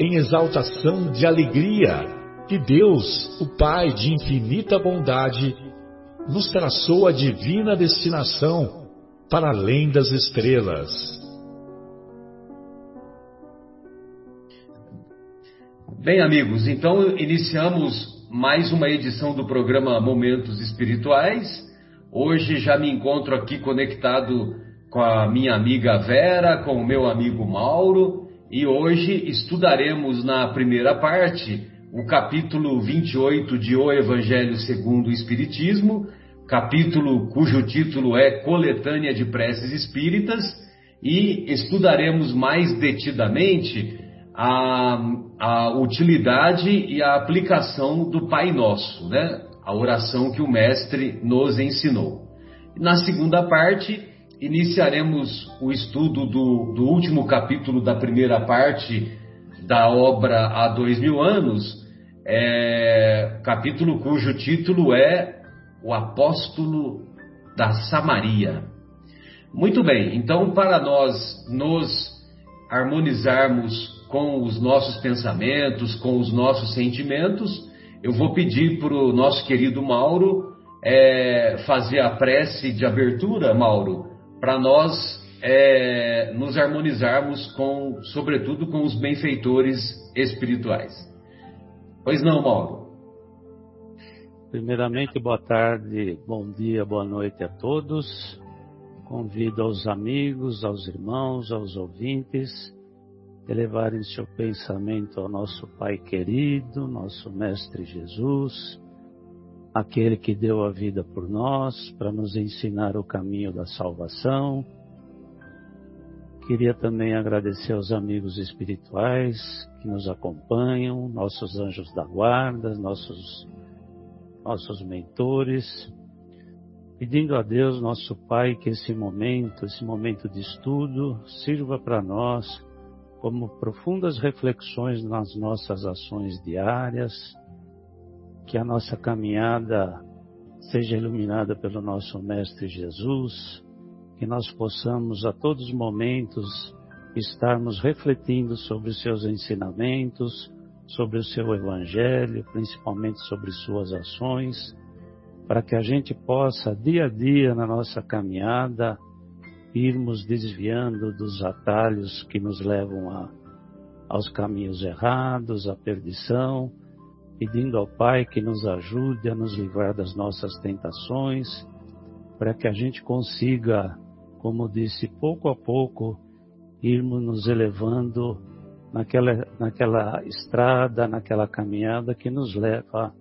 em exaltação de alegria que Deus, o Pai de infinita bondade, nos traçou a divina destinação para além das estrelas. Bem, amigos, então iniciamos mais uma edição do programa Momentos Espirituais. Hoje já me encontro aqui conectado com a minha amiga Vera, com o meu amigo Mauro, e hoje estudaremos na primeira parte o capítulo 28 de O Evangelho segundo o Espiritismo, capítulo cujo título é Coletânea de Preces Espíritas, e estudaremos mais detidamente a, a utilidade e a aplicação do Pai Nosso, né? A oração que o Mestre nos ensinou. Na segunda parte, iniciaremos o estudo do, do último capítulo da primeira parte da obra Há Dois Mil Anos, é, capítulo cujo título é O Apóstolo da Samaria. Muito bem, então, para nós nos harmonizarmos com os nossos pensamentos, com os nossos sentimentos, eu vou pedir para o nosso querido Mauro é, fazer a prece de abertura, Mauro, para nós é, nos harmonizarmos com, sobretudo, com os benfeitores espirituais. Pois não, Mauro? Primeiramente, boa tarde, bom dia, boa noite a todos. Convido aos amigos, aos irmãos, aos ouvintes elevarem seu pensamento ao nosso Pai querido, nosso Mestre Jesus, aquele que deu a vida por nós para nos ensinar o caminho da salvação. Queria também agradecer aos amigos espirituais que nos acompanham, nossos anjos da guarda, nossos, nossos mentores, pedindo a Deus, nosso Pai, que esse momento, esse momento de estudo, sirva para nós como profundas reflexões nas nossas ações diárias, que a nossa caminhada seja iluminada pelo nosso Mestre Jesus, que nós possamos a todos os momentos estarmos refletindo sobre os seus ensinamentos, sobre o seu Evangelho, principalmente sobre suas ações, para que a gente possa, dia a dia, na nossa caminhada, irmos desviando dos atalhos que nos levam a, aos caminhos errados, à perdição, pedindo ao Pai que nos ajude a nos livrar das nossas tentações, para que a gente consiga, como disse, pouco a pouco, irmos nos elevando naquela, naquela estrada, naquela caminhada que nos leva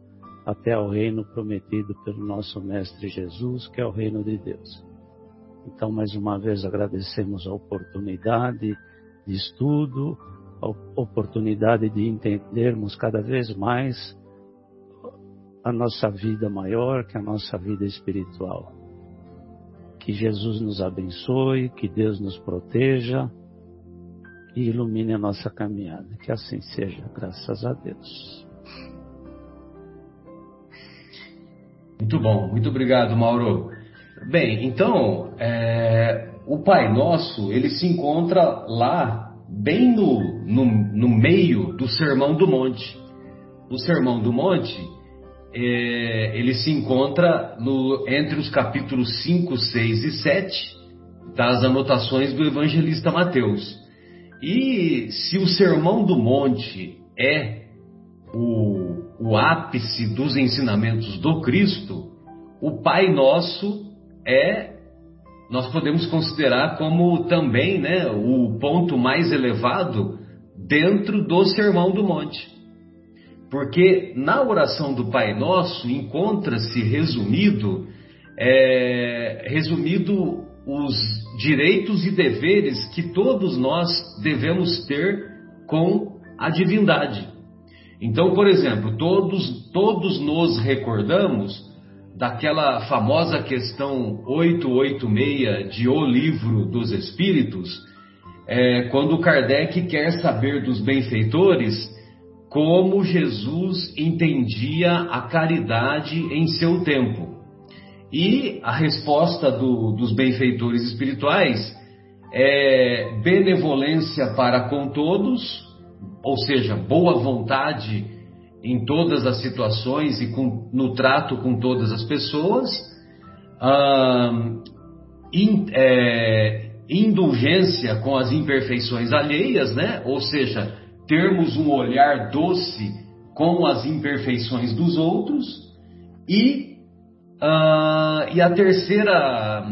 até ao reino prometido pelo nosso Mestre Jesus, que é o reino de Deus. Então, mais uma vez, agradecemos a oportunidade de estudo, oportunidade de entendermos cada vez mais a nossa vida maior, que a nossa vida espiritual. Que Jesus nos abençoe, que Deus nos proteja e ilumine a nossa caminhada. Que assim seja, graças a Deus. Muito bom, muito obrigado, Mauro. Bem, então, é, o Pai Nosso, ele se encontra lá, bem no, no, no meio do Sermão do Monte. O Sermão do Monte, é, ele se encontra no, entre os capítulos 5, 6 e 7 das anotações do evangelista Mateus. E se o Sermão do Monte é o, o ápice dos ensinamentos do Cristo, o Pai Nosso é, nós podemos considerar como também né, o ponto mais elevado dentro do Sermão do Monte. Porque na oração do Pai Nosso encontra-se resumido, é, resumido os direitos e deveres que todos nós devemos ter com a divindade. Então, por exemplo, todos, todos nos recordamos daquela famosa questão 886 de O Livro dos Espíritos, é, quando Kardec quer saber dos benfeitores como Jesus entendia a caridade em seu tempo. E a resposta do, dos benfeitores espirituais é benevolência para com todos, ou seja, boa vontade em todas as situações e com, no trato com todas as pessoas, in, é, indulgência com as imperfeições alheias, né? ou seja, termos um olhar doce com as imperfeições dos outros, e, uh, e a terceira,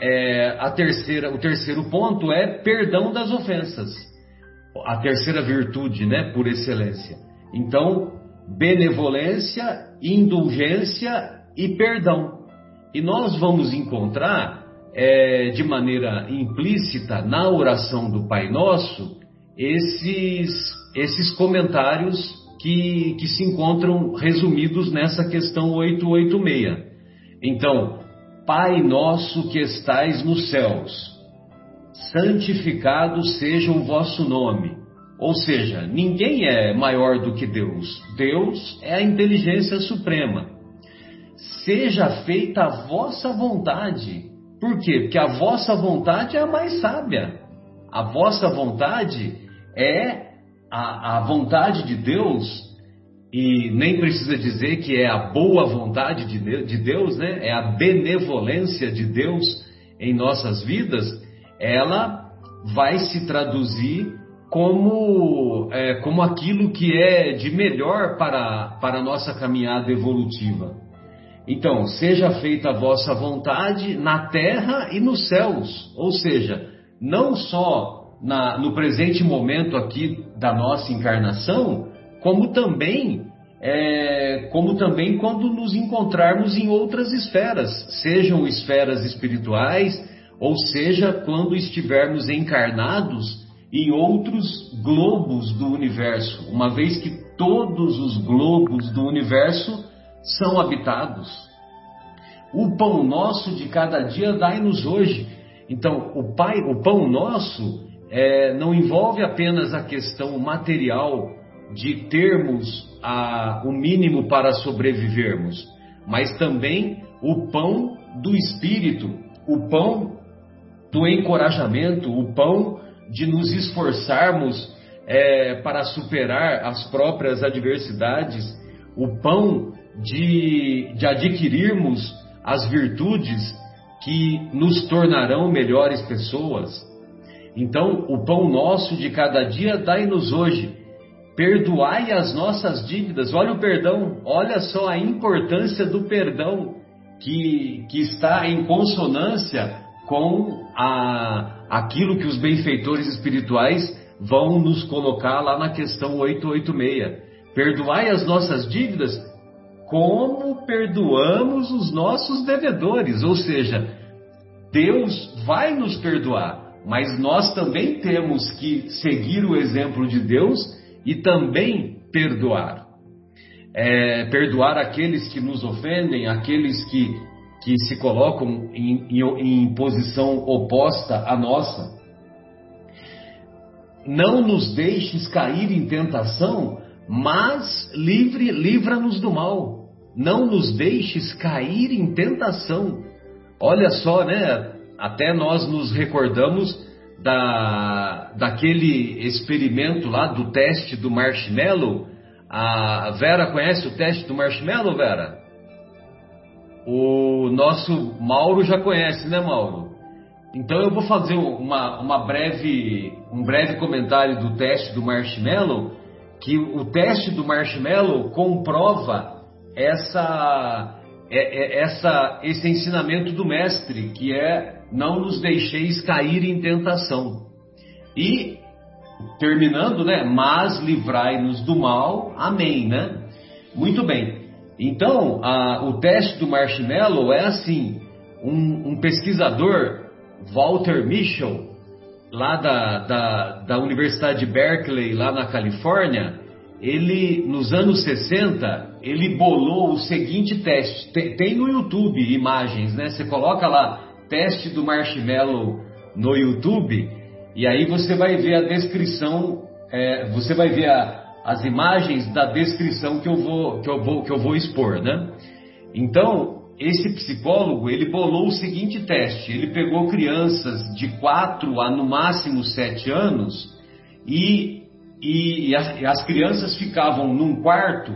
é, a terceira, o terceiro ponto é perdão das ofensas a terceira virtude, né, por excelência. Então, benevolência, indulgência e perdão. E nós vamos encontrar é, de maneira implícita na oração do Pai Nosso esses, esses comentários que, que se encontram resumidos nessa questão 886. Então, Pai Nosso que estais nos céus santificado seja o vosso nome. Ou seja, ninguém é maior do que Deus. Deus é a inteligência suprema. Seja feita a vossa vontade. Por quê? Porque a vossa vontade é a mais sábia. A vossa vontade é a, a vontade de Deus, e nem precisa dizer que é a boa vontade de, de Deus, né? É a benevolência de Deus em nossas vidas ela vai se traduzir como, é, como aquilo que é de melhor para, para a nossa caminhada evolutiva. Então, seja feita a vossa vontade na terra e nos céus, ou seja, não só na, no presente momento aqui da nossa encarnação, como também é, como também quando nos encontrarmos em outras esferas, sejam esferas espirituais, ou seja, quando estivermos encarnados em outros globos do universo, uma vez que todos os globos do universo são habitados. O pão nosso de cada dia dai-nos hoje. Então, o, pai, o pão nosso é, não envolve apenas a questão material de termos a, o mínimo para sobrevivermos, mas também o pão do espírito, o pão do encorajamento, o pão de nos esforçarmos é, para superar as próprias adversidades, o pão de, de adquirirmos as virtudes que nos tornarão melhores pessoas. Então, o pão nosso de cada dia dai-nos hoje. Perdoai as nossas dívidas. Olha o perdão, olha só a importância do perdão que, que está em consonância com a, aquilo que os benfeitores espirituais vão nos colocar lá na questão 886. Perdoai as nossas dívidas como perdoamos os nossos devedores, ou seja, Deus vai nos perdoar, mas nós também temos que seguir o exemplo de Deus e também perdoar. É, perdoar aqueles que nos ofendem, aqueles que que se colocam em, em, em posição oposta à nossa. Não nos deixes cair em tentação, mas livre, livra-nos do mal. Não nos deixes cair em tentação. Olha só, né? Até nós nos recordamos da, daquele experimento lá do teste do marshmallow. A Vera conhece o teste do marshmallow, Vera? O nosso Mauro já conhece, né, Mauro? Então eu vou fazer uma, uma breve, um breve comentário do teste do marshmallow, que o teste do marshmallow comprova essa, é, é, essa, esse ensinamento do mestre, que é não nos deixeis cair em tentação. E terminando, né? Mas livrai-nos do mal. Amém, né? Muito bem. Então, a, o teste do marshmallow é assim: um, um pesquisador, Walter Mischel, lá da, da, da Universidade de Berkeley, lá na Califórnia, ele, nos anos 60, ele bolou o seguinte teste. Tem, tem, no YouTube imagens, né? Você coloca lá, teste do marshmallow no YouTube, e aí você vai ver a descrição, é, você vai ver a, as imagens da descrição que eu vou, que eu vou, que eu vou expor, né? Então, esse psicólogo, ele bolou o seguinte teste, ele pegou crianças de 4 a no máximo 7 anos e, e, e, as, e as, crianças ficavam num quarto,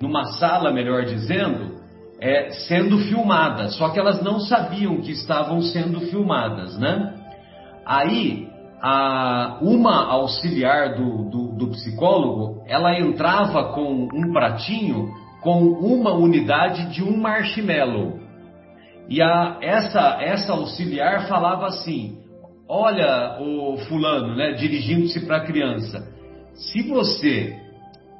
numa sala, melhor dizendo, é, sendo filmadas, só que elas não sabiam que estavam sendo filmadas, né? Aí, a, uma auxiliar do, do, do psicólogo, ela entrava com um pratinho com uma unidade de um marshmallow. E a, essa, essa auxiliar falava assim: Olha, o fulano, né, dirigindo-se para a criança, se você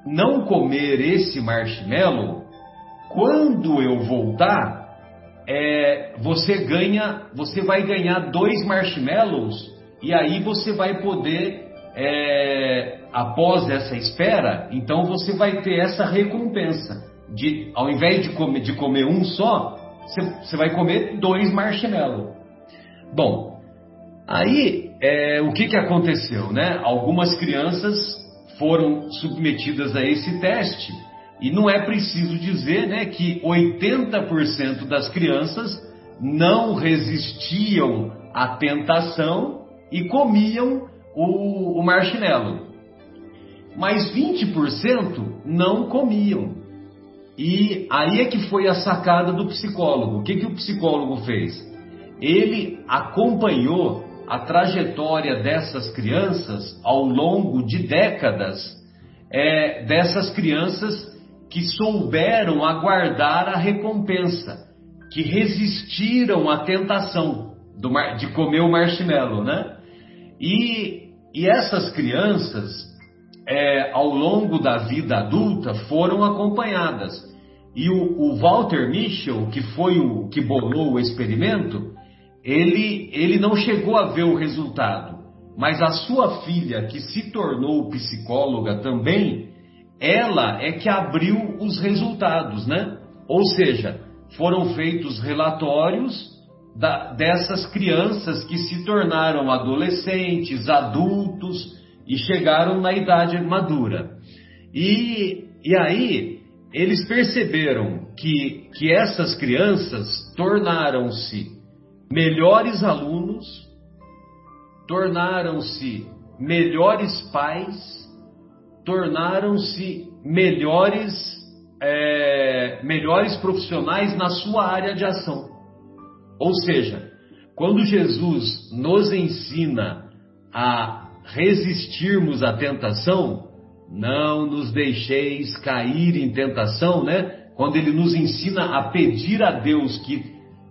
não comer esse marshmallow, quando eu voltar, é, você ganha, você vai ganhar dois marshmallows e aí você vai poder, é, após essa espera, então você vai ter essa recompensa. De, ao invés de comer, de comer um só, você, vai comer dois marshmallows. Bom, aí é, o que, que aconteceu? Né? Algumas crianças foram submetidas a esse teste e não é preciso dizer né, que 80% das crianças não resistiam à tentação e comiam o, o marshmallow. Mas 20% não comiam. E aí é que foi a sacada do psicólogo. O que, que o psicólogo fez? Ele acompanhou a trajetória dessas crianças ao longo de décadas, é, dessas crianças que souberam aguardar a recompensa, que resistiram à tentação do, de comer o marshmallow, né? E, e essas crianças, é, ao longo da vida adulta, foram acompanhadas. E o, o Walter Mischel, que foi o que bolou o experimento, ele, ele não chegou a ver o resultado, mas a sua filha, que se tornou psicóloga também, ela é que abriu os resultados, né? Ou seja, foram feitos relatórios da, dessas crianças que se tornaram adolescentes, adultos e chegaram na idade madura. E, e aí eles perceberam que, que essas crianças tornaram-se melhores alunos, tornaram-se melhores pais, tornaram-se melhores, é, melhores profissionais na sua área de ação. Ou seja, quando Jesus nos ensina a resistirmos à tentação, não nos deixeis cair em tentação, né? Quando ele nos ensina a pedir a Deus que,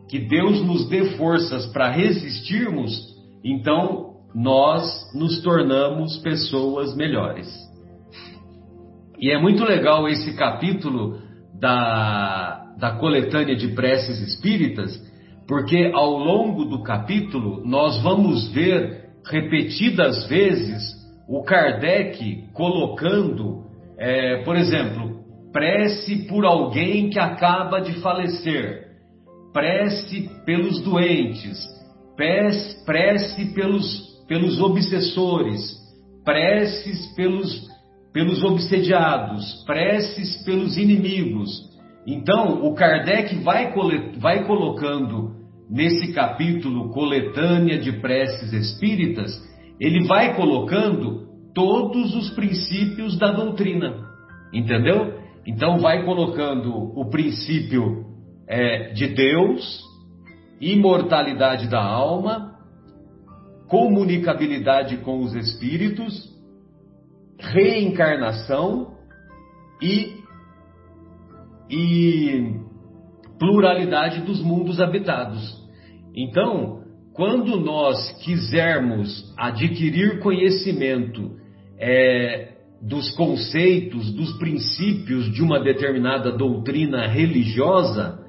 que Deus nos dê forças para resistirmos, então nós nos tornamos pessoas melhores. E é muito legal esse capítulo da, da coletânea de preces espíritas, porque ao longo do capítulo nós vamos ver repetidas vezes o Kardec colocando, é, por exemplo, prece por alguém que acaba de falecer, prece pelos doentes, prece, pelos, pelos obsessores, preces pelos, pelos obsediados, preces pelos inimigos. Então, o Kardec vai, vai colocando nesse capítulo Coletânea de Preces Espíritas, ele vai colocando todos os princípios da doutrina, entendeu? Então, vai colocando o princípio é, de Deus, imortalidade da alma, comunicabilidade com os espíritos, reencarnação e, e pluralidade dos mundos habitados. Então, quando nós quisermos adquirir conhecimento é, dos conceitos, dos princípios de uma determinada doutrina religiosa,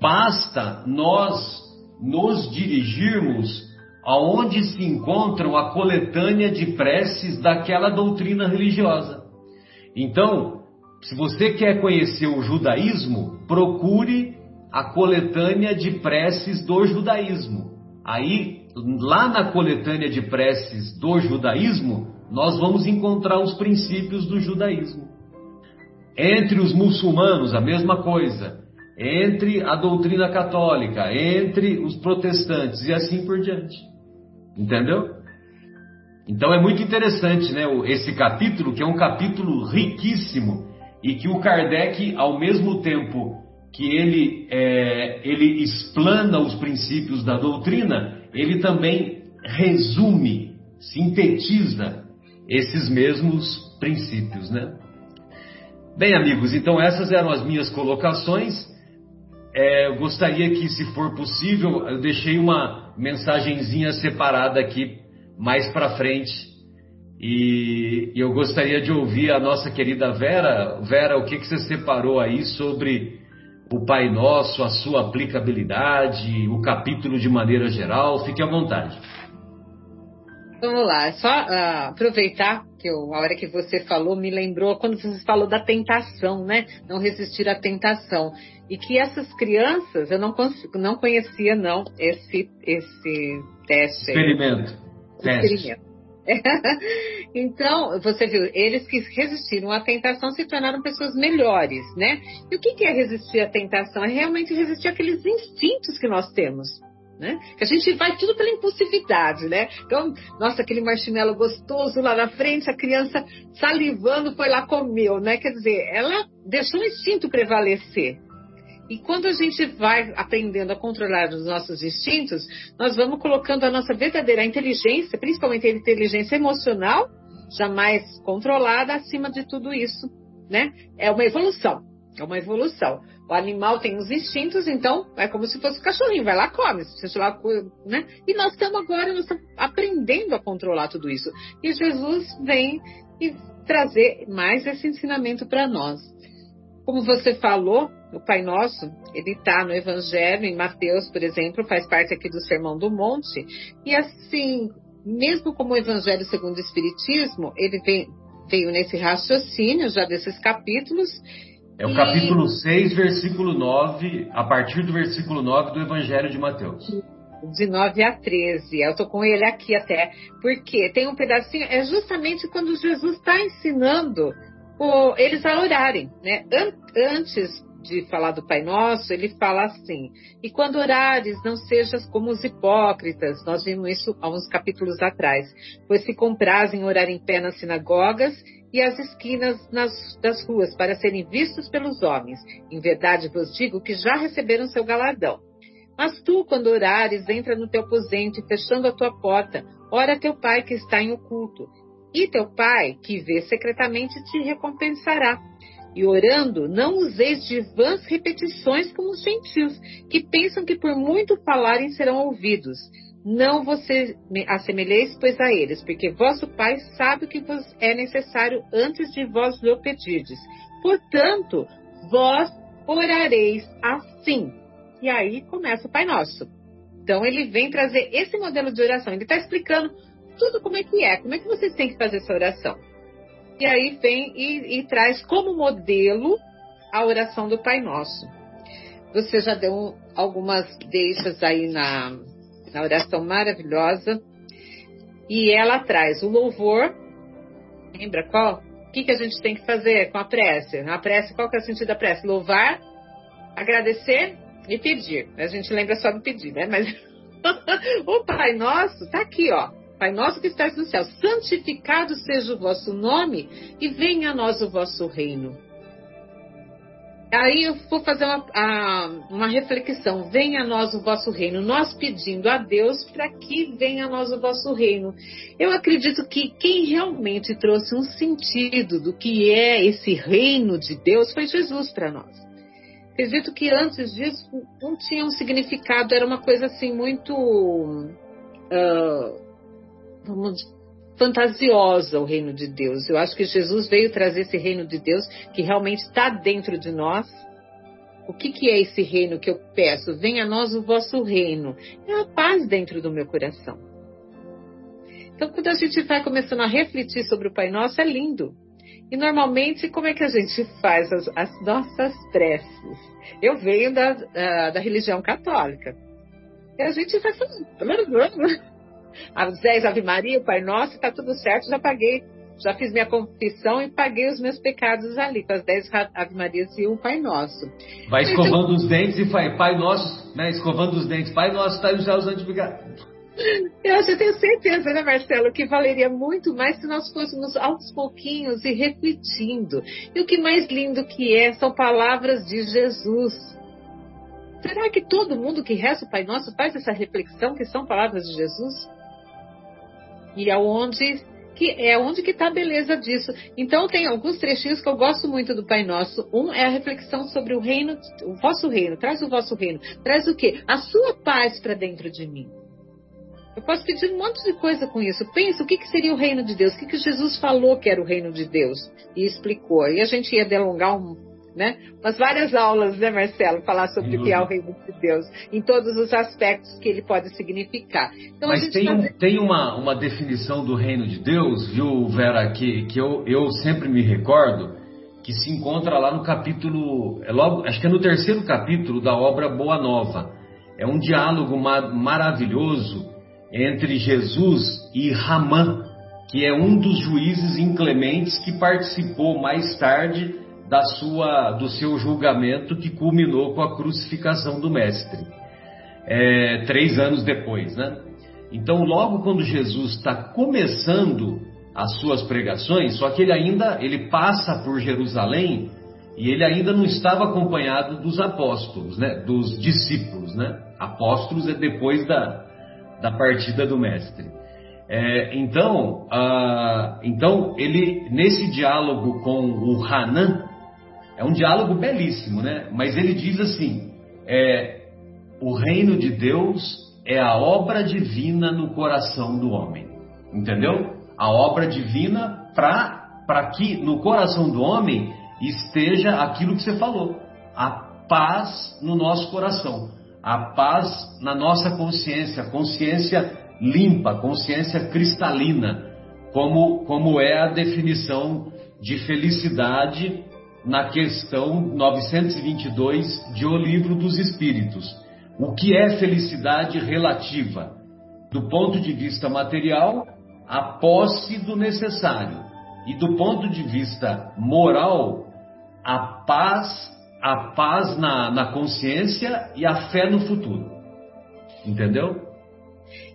basta nós nos dirigirmos aonde se encontram a coletânea de preces daquela doutrina religiosa. Então, se você quer conhecer o judaísmo, procure a coletânea de preces do judaísmo. Aí, lá na coletânea de preces do judaísmo, nós vamos encontrar os princípios do judaísmo. Entre os muçulmanos, a mesma coisa. Entre a doutrina católica, entre os protestantes e assim por diante. Entendeu? Então é muito interessante, né, esse capítulo, que é um capítulo riquíssimo e que o Kardec, ao mesmo tempo que ele, é, ele explana os princípios da doutrina, ele também resume, sintetiza esses mesmos princípios, né? Bem, amigos, então essas eram as minhas colocações. É, eu gostaria que, se for possível, eu deixei uma mensagenzinha separada aqui mais para frente. E, e, eu gostaria de ouvir a nossa querida Vera. Vera, o que, que você separou aí sobre o Pai Nosso, a sua aplicabilidade, o capítulo de maneira geral? Fique à vontade. Vamos lá, só uh, aproveitar que eu, a hora que você falou me lembrou quando você falou da tentação, né? Não resistir à tentação. E que essas crianças, eu não, não conhecia não esse, esse teste. Experimento. Experimento. então, você viu, eles que resistiram à tentação se tornaram pessoas melhores, né? E o que é resistir à tentação? É realmente resistir àqueles instintos que nós temos. Né? Que a gente vai tudo pela impulsividade, né? Então, nossa, aquele marshmallow gostoso lá na frente, a criança salivando foi lá comeu, né? Quer dizer, ela deixou o instinto prevalecer. E quando a gente vai aprendendo a controlar os nossos instintos, nós vamos colocando a nossa verdadeira inteligência, principalmente a inteligência emocional, jamais controlada, acima de tudo isso, né? É uma evolução. É uma evolução. O animal tem os instintos, então é como se fosse o cachorrinho, vai lá, come, seja lá, né? E nós estamos agora, nós estamos aprendendo a controlar tudo isso. E Jesus vem e trazer mais esse ensinamento para nós. Como você falou, o Pai Nosso, ele está no Evangelho, em Mateus, por exemplo, faz parte aqui do Sermão do Monte. E assim, mesmo como o Evangelho segundo o Espiritismo, ele vem, veio nesse raciocínio já desses capítulos é o capítulo 6, versículo 9, a partir do versículo 9 do Evangelho de Mateus. De 9 a 13. Eu estou com ele aqui até. Porque tem um pedacinho, é justamente quando Jesus está ensinando o, eles a orarem. Né? Antes de falar do Pai Nosso, ele fala assim: E quando orares, não sejas como os hipócritas. Nós vimos isso há uns capítulos atrás. Pois se comprazem orar em pé nas sinagogas e as esquinas nas, das ruas para serem vistos pelos homens. Em verdade vos digo que já receberam seu galardão. Mas tu, quando orares, entra no teu aposento e fechando a tua porta, ora teu pai que está em oculto. E teu pai, que vê secretamente, te recompensará. E orando, não useis de vãs repetições como os gentios, que pensam que por muito falarem serão ouvidos. Não vos assemelheis, pois, a eles, porque vosso Pai sabe o que vos é necessário antes de vós lhe pedirdes. Portanto, vós orareis assim. E aí começa o Pai Nosso. Então, ele vem trazer esse modelo de oração. Ele está explicando tudo como é que é, como é que vocês têm que fazer essa oração. E aí vem e, e traz como modelo a oração do Pai Nosso. Você já deu algumas deixas aí na, na oração maravilhosa. E ela traz o louvor. Lembra qual? O que, que a gente tem que fazer com a prece? Na prece, qual que é o sentido da prece? Louvar, agradecer e pedir. A gente lembra só do pedir, né? Mas o Pai Nosso está aqui, ó. Pai nosso que estás no céu, santificado seja o vosso nome e venha a nós o vosso reino. aí eu vou fazer uma, a, uma reflexão. Venha a nós o vosso reino. Nós pedindo a Deus para que venha a nós o vosso reino. Eu acredito que quem realmente trouxe um sentido do que é esse reino de Deus foi Jesus para nós. Acredito que antes disso não tinha um significado, era uma coisa assim muito. Uh, vamos fantasiosa o reino de Deus. Eu acho que Jesus veio trazer esse reino de Deus que realmente está dentro de nós. O que, que é esse reino que eu peço? Venha a nós o vosso reino. É a paz dentro do meu coração. Então, quando a gente vai começando a refletir sobre o Pai Nosso, é lindo. E normalmente, como é que a gente faz as, as nossas preces? Eu venho da, da, da religião católica. E a gente vai fazendo as 10 Ave Maria, o Pai Nosso, está tudo certo, já paguei, já fiz minha confissão e paguei os meus pecados ali, com as 10 Ave Marias e o Pai Nosso. Vai escovando os dentes e faz, Pai Nosso, né, escovando os dentes, Pai Nosso, está os céus santificado. Eu já tenho certeza, né, Marcelo, que valeria muito mais se nós fôssemos aos pouquinhos e refletindo. E o que mais lindo que é são palavras de Jesus. Será que todo mundo que reza o Pai Nosso faz essa reflexão que são palavras de Jesus? E aonde que é onde que está a beleza disso. Então tem alguns trechinhos que eu gosto muito do Pai Nosso. Um é a reflexão sobre o reino, o vosso reino. Traz o vosso reino. Traz o quê? A sua paz para dentro de mim. Eu posso pedir um monte de coisa com isso. Pensa o que, que seria o reino de Deus, o que, que Jesus falou que era o reino de Deus e explicou. E a gente ia delongar um, né? Umas várias aulas, né, Marcelo, falar sobre o que é o reino de Deus, em todos os aspectos que ele pode significar. Então, Mas tem, faz... tem uma, uma definição do reino de Deus, viu, Vera, que, que eu, eu sempre me recordo, que se encontra lá no capítulo, é logo, acho que é no terceiro capítulo da obra Boa Nova. É um diálogo ma maravilhoso entre Jesus e Ramã, que é um dos juízes inclementes que participou mais tarde da sua, do seu julgamento que culminou com a crucificação do Mestre, é, três anos depois, né? Então, logo quando Jesus está começando as suas pregações, só que ele ainda ele passa por Jerusalém e ele ainda não estava acompanhado dos apóstolos, né? Dos discípulos, né? Apóstolos é depois da, da partida do mestre. É, então, uh, então ele nesse diálogo com o Hanan, é um diálogo belíssimo, né? Mas ele diz assim: é, o reino de Deus é a obra divina no coração do homem. Entendeu? A obra divina para que no coração do homem esteja aquilo que você falou: a paz no nosso coração, a paz na nossa consciência, consciência limpa, consciência cristalina, como, como é a definição de felicidade na questão 922 de O Livro dos Espíritos. O que é felicidade relativa? Do ponto de vista material, a posse do necessário. E do ponto de vista moral, a paz, a paz na, na consciência e a fé no futuro. Entendeu?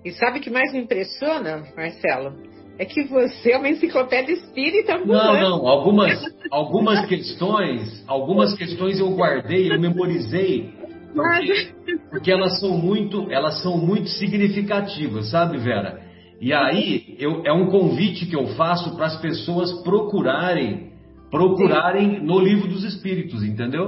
E sabe o que mais me impressiona, Marcelo? É que você é uma enciclopédia espírita Não, não. Algumas, algumas questões, algumas questões eu guardei, eu memorizei, porque, porque elas são muito, elas são muito significativas, sabe, Vera? E aí eu, é um convite que eu faço para as pessoas procurarem, procurarem no livro dos Espíritos, entendeu?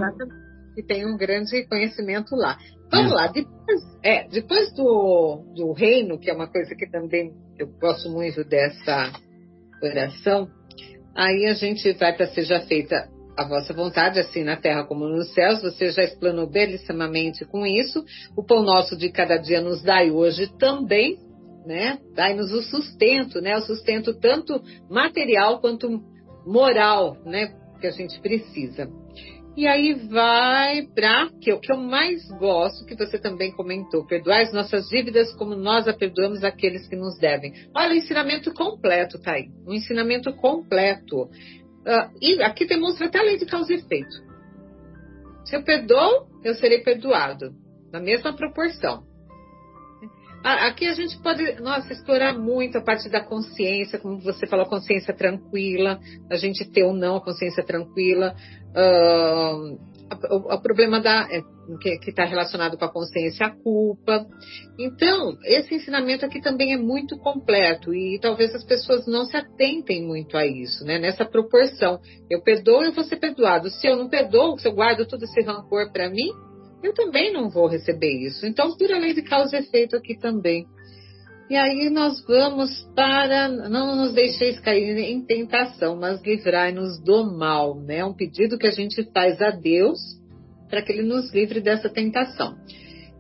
E tem um grande conhecimento lá. Vamos Isso. lá, depois, é, depois do, do reino, que é uma coisa que também eu gosto muito dessa oração, aí a gente vai para seja feita a vossa vontade, assim na terra como nos céus, você já explanou belíssimamente com isso. O pão nosso de cada dia nos dai hoje também, né? Dai-nos o sustento, né? O sustento tanto material quanto moral, né? Que a gente precisa. E aí vai para que o que eu mais gosto, que você também comentou, perdoar as nossas dívidas como nós a perdoamos aqueles que nos devem. Olha, o ensinamento completo tá aí, um ensinamento completo. Uh, e aqui demonstra até a lei de causa e efeito. Se eu perdoo, eu serei perdoado, na mesma proporção. Aqui a gente pode, nossa, explorar muito a parte da consciência, como você falou, consciência tranquila, a gente ter ou não a consciência tranquila. Uh, o, o problema da, é, que está relacionado com a consciência, a culpa. Então, esse ensinamento aqui também é muito completo e talvez as pessoas não se atentem muito a isso, né? Nessa proporção. Eu perdoo, eu vou ser perdoado. Se eu não perdoo, se eu guardo todo esse rancor para mim, eu também não vou receber isso. Então, por a lei de causa e efeito aqui também. E aí nós vamos para não nos deixeis cair em tentação, mas livrai-nos do mal, né? Um pedido que a gente faz a Deus para que ele nos livre dessa tentação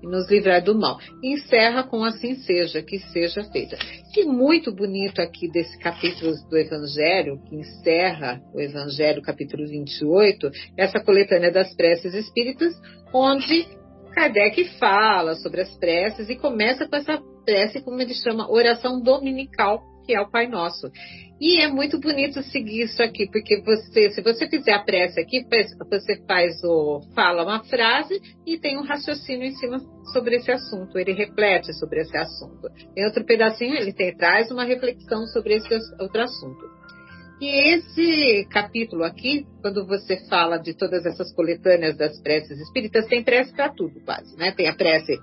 e nos livrar do mal. E encerra com assim seja, que seja feita. Que muito bonito aqui desse capítulo do Evangelho, que encerra o Evangelho, capítulo 28, essa coletânea das preces espíritas, onde Kardec fala sobre as preces e começa com essa prece, como ele chama, oração dominical, que é o Pai Nosso. E é muito bonito seguir isso aqui, porque você, se você fizer a prece aqui, você faz o fala uma frase e tem um raciocínio em cima sobre esse assunto. Ele reflete sobre esse assunto. Em outro pedacinho, ele tem, traz uma reflexão sobre esse outro assunto. E esse capítulo aqui, quando você fala de todas essas coletâneas das preces espíritas, tem prece para tudo, quase, né? Tem a prece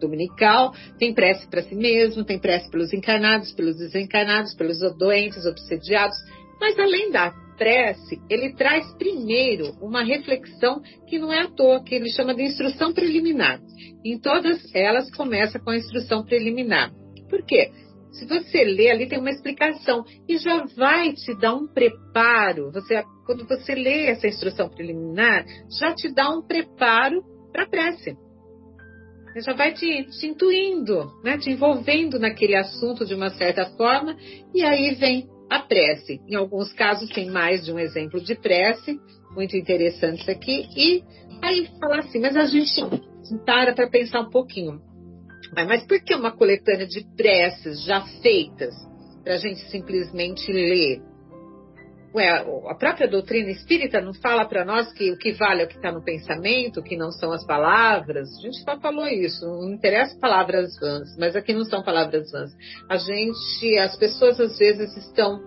dominical, tem prece para si mesmo, tem prece pelos encarnados, pelos desencarnados, pelos doentes, obsediados, mas além da prece, ele traz primeiro uma reflexão que não é à toa, que ele chama de instrução preliminar. Em todas elas começa com a instrução preliminar. Por quê? Se você lê ali tem uma explicação e já vai te dar um preparo. Você, quando você lê essa instrução preliminar, já te dá um preparo para a prece já vai te, te intuindo, né? te envolvendo naquele assunto de uma certa forma, e aí vem a prece. Em alguns casos tem mais de um exemplo de prece, muito interessantes aqui, e aí fala assim, mas a gente para para pensar um pouquinho. Mas por que uma coletânea de preces já feitas para a gente simplesmente ler? Ué, a própria doutrina espírita não fala para nós que o que vale é o que está no pensamento, que não são as palavras. A gente já falou isso, não interessa palavras vãs, mas aqui não são palavras vãs. A gente, as pessoas às vezes estão,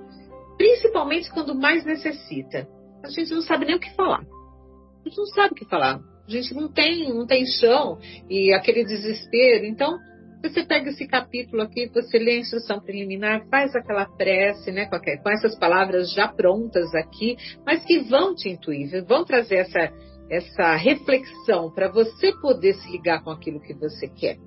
principalmente quando mais necessita, a gente não sabe nem o que falar. A gente não sabe o que falar. A gente não tem, não tem chão e aquele desespero. Então, você pega esse capítulo aqui, você lê a instrução preliminar, faz aquela prece, né, com, com essas palavras já prontas aqui, mas que vão te intuir, vão trazer essa, essa reflexão para você poder se ligar com aquilo que você quer.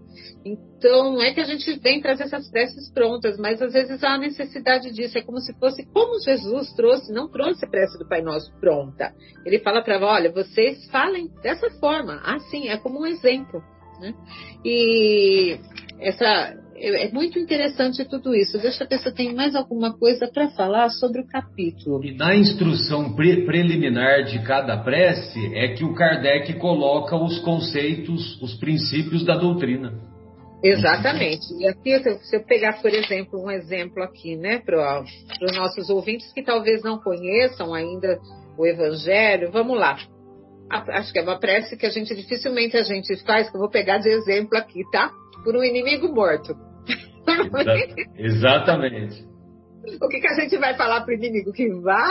Então, não é que a gente vem trazer essas preces prontas, mas às vezes há necessidade disso. É como se fosse como Jesus trouxe, não trouxe a prece do Pai Nosso pronta. Ele fala para olha, vocês falem dessa forma, assim, é como um exemplo. Né? E essa é muito interessante tudo isso. Deixa eu ver se eu tenho mais alguma coisa para falar sobre o capítulo. E na instrução pre preliminar de cada prece é que o Kardec coloca os conceitos, os princípios da doutrina. Exatamente. E aqui, se eu pegar, por exemplo, um exemplo aqui, né, para os nossos ouvintes que talvez não conheçam ainda o Evangelho, vamos lá acho que é uma prece que a gente dificilmente a gente faz, que eu vou pegar de exemplo aqui, tá? Por um inimigo morto. Exatamente. o que, que a gente vai falar para o inimigo? Que vá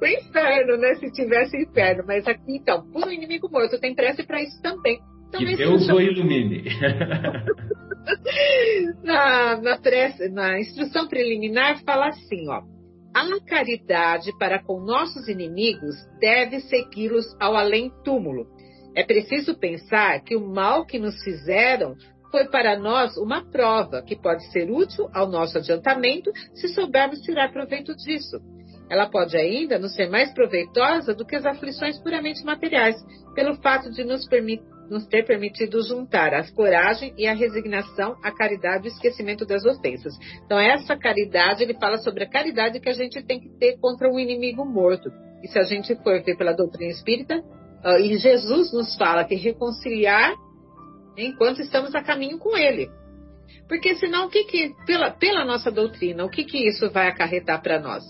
o inferno, né? Se tivesse inferno. Mas aqui, então, por um inimigo morto, tem prece para isso também. que Deus o ilumine. na, na, prece, na instrução preliminar fala assim, ó a caridade para com nossos inimigos deve segui-los ao além-túmulo. É preciso pensar que o mal que nos fizeram foi para nós uma prova que pode ser útil ao nosso adiantamento se soubermos tirar proveito disso. Ela pode ainda nos ser mais proveitosa do que as aflições puramente materiais, pelo fato de nos nos ter permitido juntar a coragem e a resignação, a caridade e o esquecimento das ofensas. Então, essa caridade, ele fala sobre a caridade que a gente tem que ter contra um inimigo morto. E se a gente for ver pela doutrina espírita, e Jesus nos fala que reconciliar enquanto estamos a caminho com ele. Porque senão, o que que, pela, pela nossa doutrina, o que que isso vai acarretar para nós?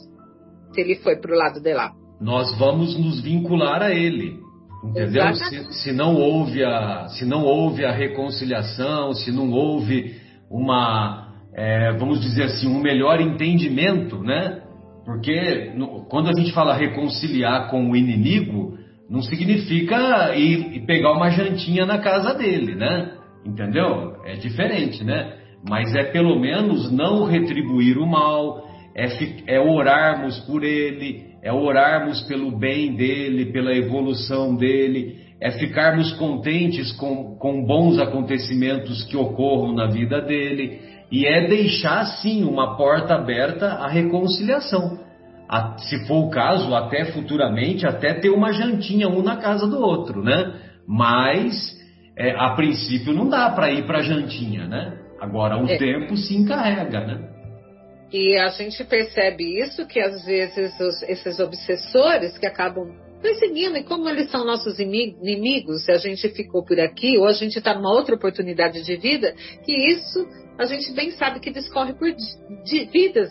Se ele foi para o lado de lá. Nós vamos nos vincular a ele. Entendeu? Se, se, não houve a, se não houve a reconciliação, se não houve uma, é, vamos dizer assim, um melhor entendimento, né? Porque no, quando a gente fala reconciliar com o inimigo, não significa ir, ir pegar uma jantinha na casa dele, né? Entendeu? É diferente, né? Mas é pelo menos não retribuir o mal, é, é orarmos por ele, é orarmos pelo bem dele, pela evolução dele, é ficarmos contentes com, com bons acontecimentos que ocorram na vida dele, e é deixar sim uma porta aberta à reconciliação. A, se for o caso, até futuramente, até ter uma jantinha um na casa do outro, né? Mas é, a princípio não dá para ir para jantinha, né? Agora o é. tempo se encarrega, né? E a gente percebe isso que às vezes os, esses obsessores que acabam perseguindo, e como eles são nossos inimigos, se a gente ficou por aqui, ou a gente está numa outra oportunidade de vida, que isso a gente bem sabe que discorre por vidas,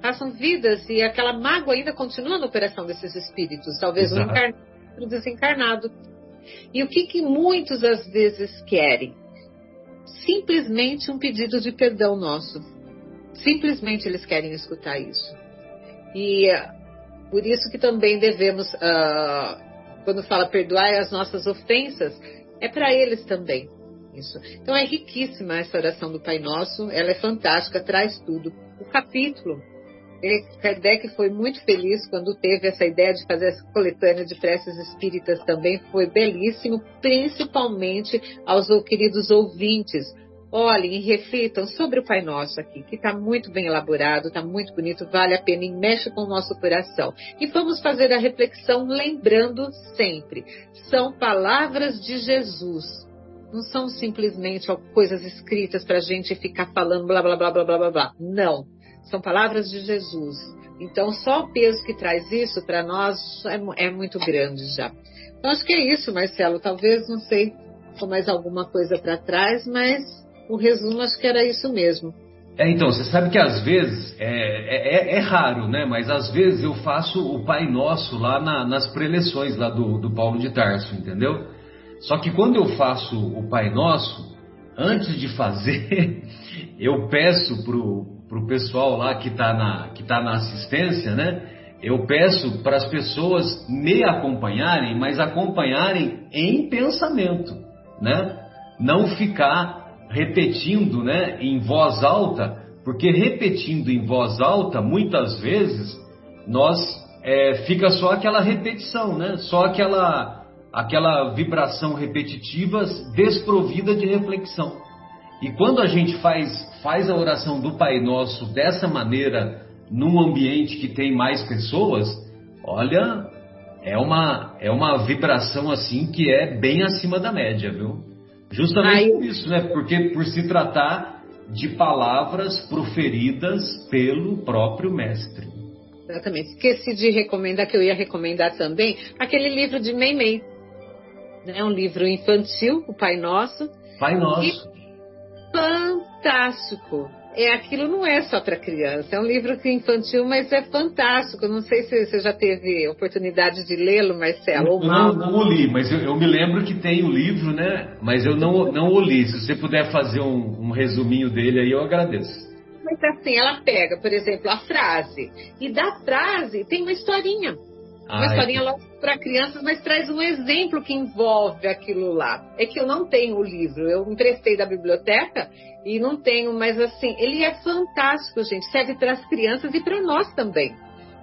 passam vidas, e aquela mágoa ainda continua no coração desses espíritos, talvez Exato. um encarnado, um desencarnado. E o que, que muitos às vezes querem? Simplesmente um pedido de perdão nosso Simplesmente eles querem escutar isso. E uh, por isso que também devemos, uh, quando fala perdoar as nossas ofensas, é para eles também. Isso. Então é riquíssima essa oração do Pai Nosso, ela é fantástica, traz tudo. O capítulo, Kardec foi muito feliz quando teve essa ideia de fazer essa coletânea de preces espíritas também, foi belíssimo, principalmente aos queridos ouvintes, Olhem e reflitam sobre o Pai Nosso aqui, que está muito bem elaborado, está muito bonito, vale a pena e mexe com o nosso coração. E vamos fazer a reflexão lembrando sempre: são palavras de Jesus. Não são simplesmente coisas escritas para a gente ficar falando blá blá blá blá blá blá blá. Não. São palavras de Jesus. Então, só o peso que traz isso para nós é, é muito grande já. Então, acho que é isso, Marcelo. Talvez, não sei, com mais alguma coisa para trás, mas o resumo acho que era isso mesmo. É, então, você sabe que às vezes, é, é, é, raro, né? Mas às vezes eu faço o Pai Nosso lá na, nas preleções lá do, do Paulo de Tarso, entendeu? Só que quando eu faço o Pai Nosso, antes de fazer, eu peço pro, pro pessoal lá que está na, que tá na assistência, né? Eu peço para as pessoas me acompanharem, mas acompanharem em pensamento, né? Não ficar repetindo né, em voz alta, porque repetindo em voz alta, muitas vezes, nós é, fica só aquela repetição, né? só aquela, aquela vibração repetitiva desprovida de reflexão. E quando a gente faz, faz a oração do Pai Nosso dessa maneira, num ambiente que tem mais pessoas, olha, é uma, é uma vibração assim que é bem acima da média, viu? Justamente por isso, né? Porque por se tratar de palavras proferidas pelo próprio mestre. Exatamente. Esqueci de recomendar, que eu ia recomendar também, aquele livro de Meimei. É um livro infantil, o Pai Nosso. Pai Nosso. Fantástico é aquilo não é só para criança, é um livro infantil, mas é fantástico. Não sei se você já teve oportunidade de lê-lo, Marcelo. ou não, não o li, mas eu, eu, me lembro que tem o livro, né? Mas eu não, não o li. Se você puder fazer um, um resuminho dele aí, eu agradeço. Mas assim, ela pega, por exemplo, a frase, e da frase tem uma historinha. Uma Ai. historinha para crianças, mas traz um exemplo que envolve aquilo lá. É que eu não tenho o livro, eu emprestei da biblioteca e não tenho, mas assim, ele é fantástico, gente. Serve para as crianças e para nós também.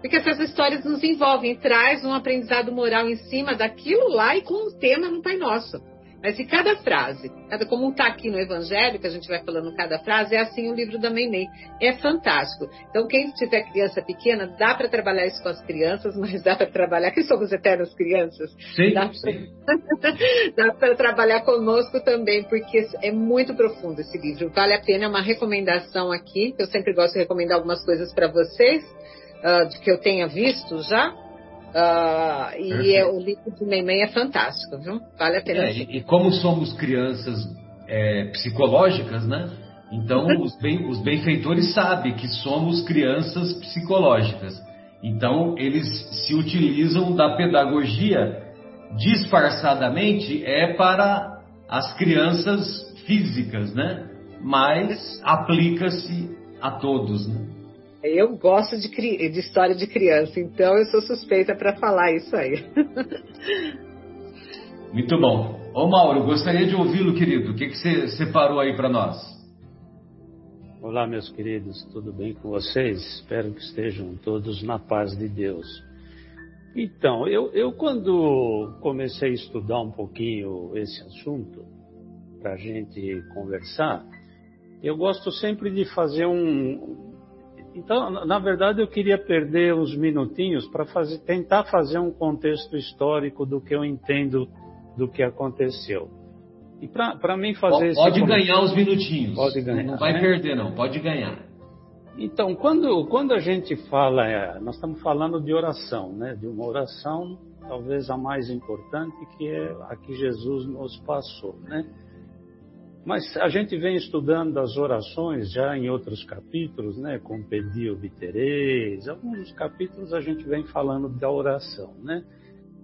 Porque essas histórias nos envolvem, traz um aprendizado moral em cima daquilo lá e com o tema no Pai Nosso. Mas e cada frase, cada, como está aqui no Evangelho, que a gente vai falando cada frase, é assim o livro da Meimei. É fantástico. Então, quem tiver criança pequena, dá para trabalhar isso com as crianças, mas dá para trabalhar, que somos eternas crianças. Sim, dá para trabalhar conosco também, porque é muito profundo esse livro. Vale a pena, é uma recomendação aqui. Eu sempre gosto de recomendar algumas coisas para vocês, uh, que eu tenha visto já. Uh, e é, o livro do Meimei é fantástico, viu? Vale a pena. É, e, e, como somos crianças é, psicológicas, né? Então os, bem, os benfeitores sabem que somos crianças psicológicas. Então eles se utilizam da pedagogia disfarçadamente é para as crianças físicas, né? Mas aplica-se a todos, né? Eu gosto de, de história de criança, então eu sou suspeita para falar isso aí. Muito bom. Ô Mauro, gostaria de ouvi-lo, querido. O que, que você separou aí para nós? Olá, meus queridos, tudo bem com vocês? Espero que estejam todos na paz de Deus. Então, eu, eu quando comecei a estudar um pouquinho esse assunto, para a gente conversar, eu gosto sempre de fazer um, então, na verdade, eu queria perder uns minutinhos para fazer, tentar fazer um contexto histórico do que eu entendo do que aconteceu. E para mim fazer Pode ganhar os minutinhos. Pode ganhar. Não vai né? perder, não. Pode ganhar. Então, quando, quando a gente fala, é, nós estamos falando de oração, né? De uma oração, talvez a mais importante, que é a que Jesus nos passou, né? Mas a gente vem estudando as orações já em outros capítulos, né? Com pedir obtereis. Alguns capítulos a gente vem falando da oração, né?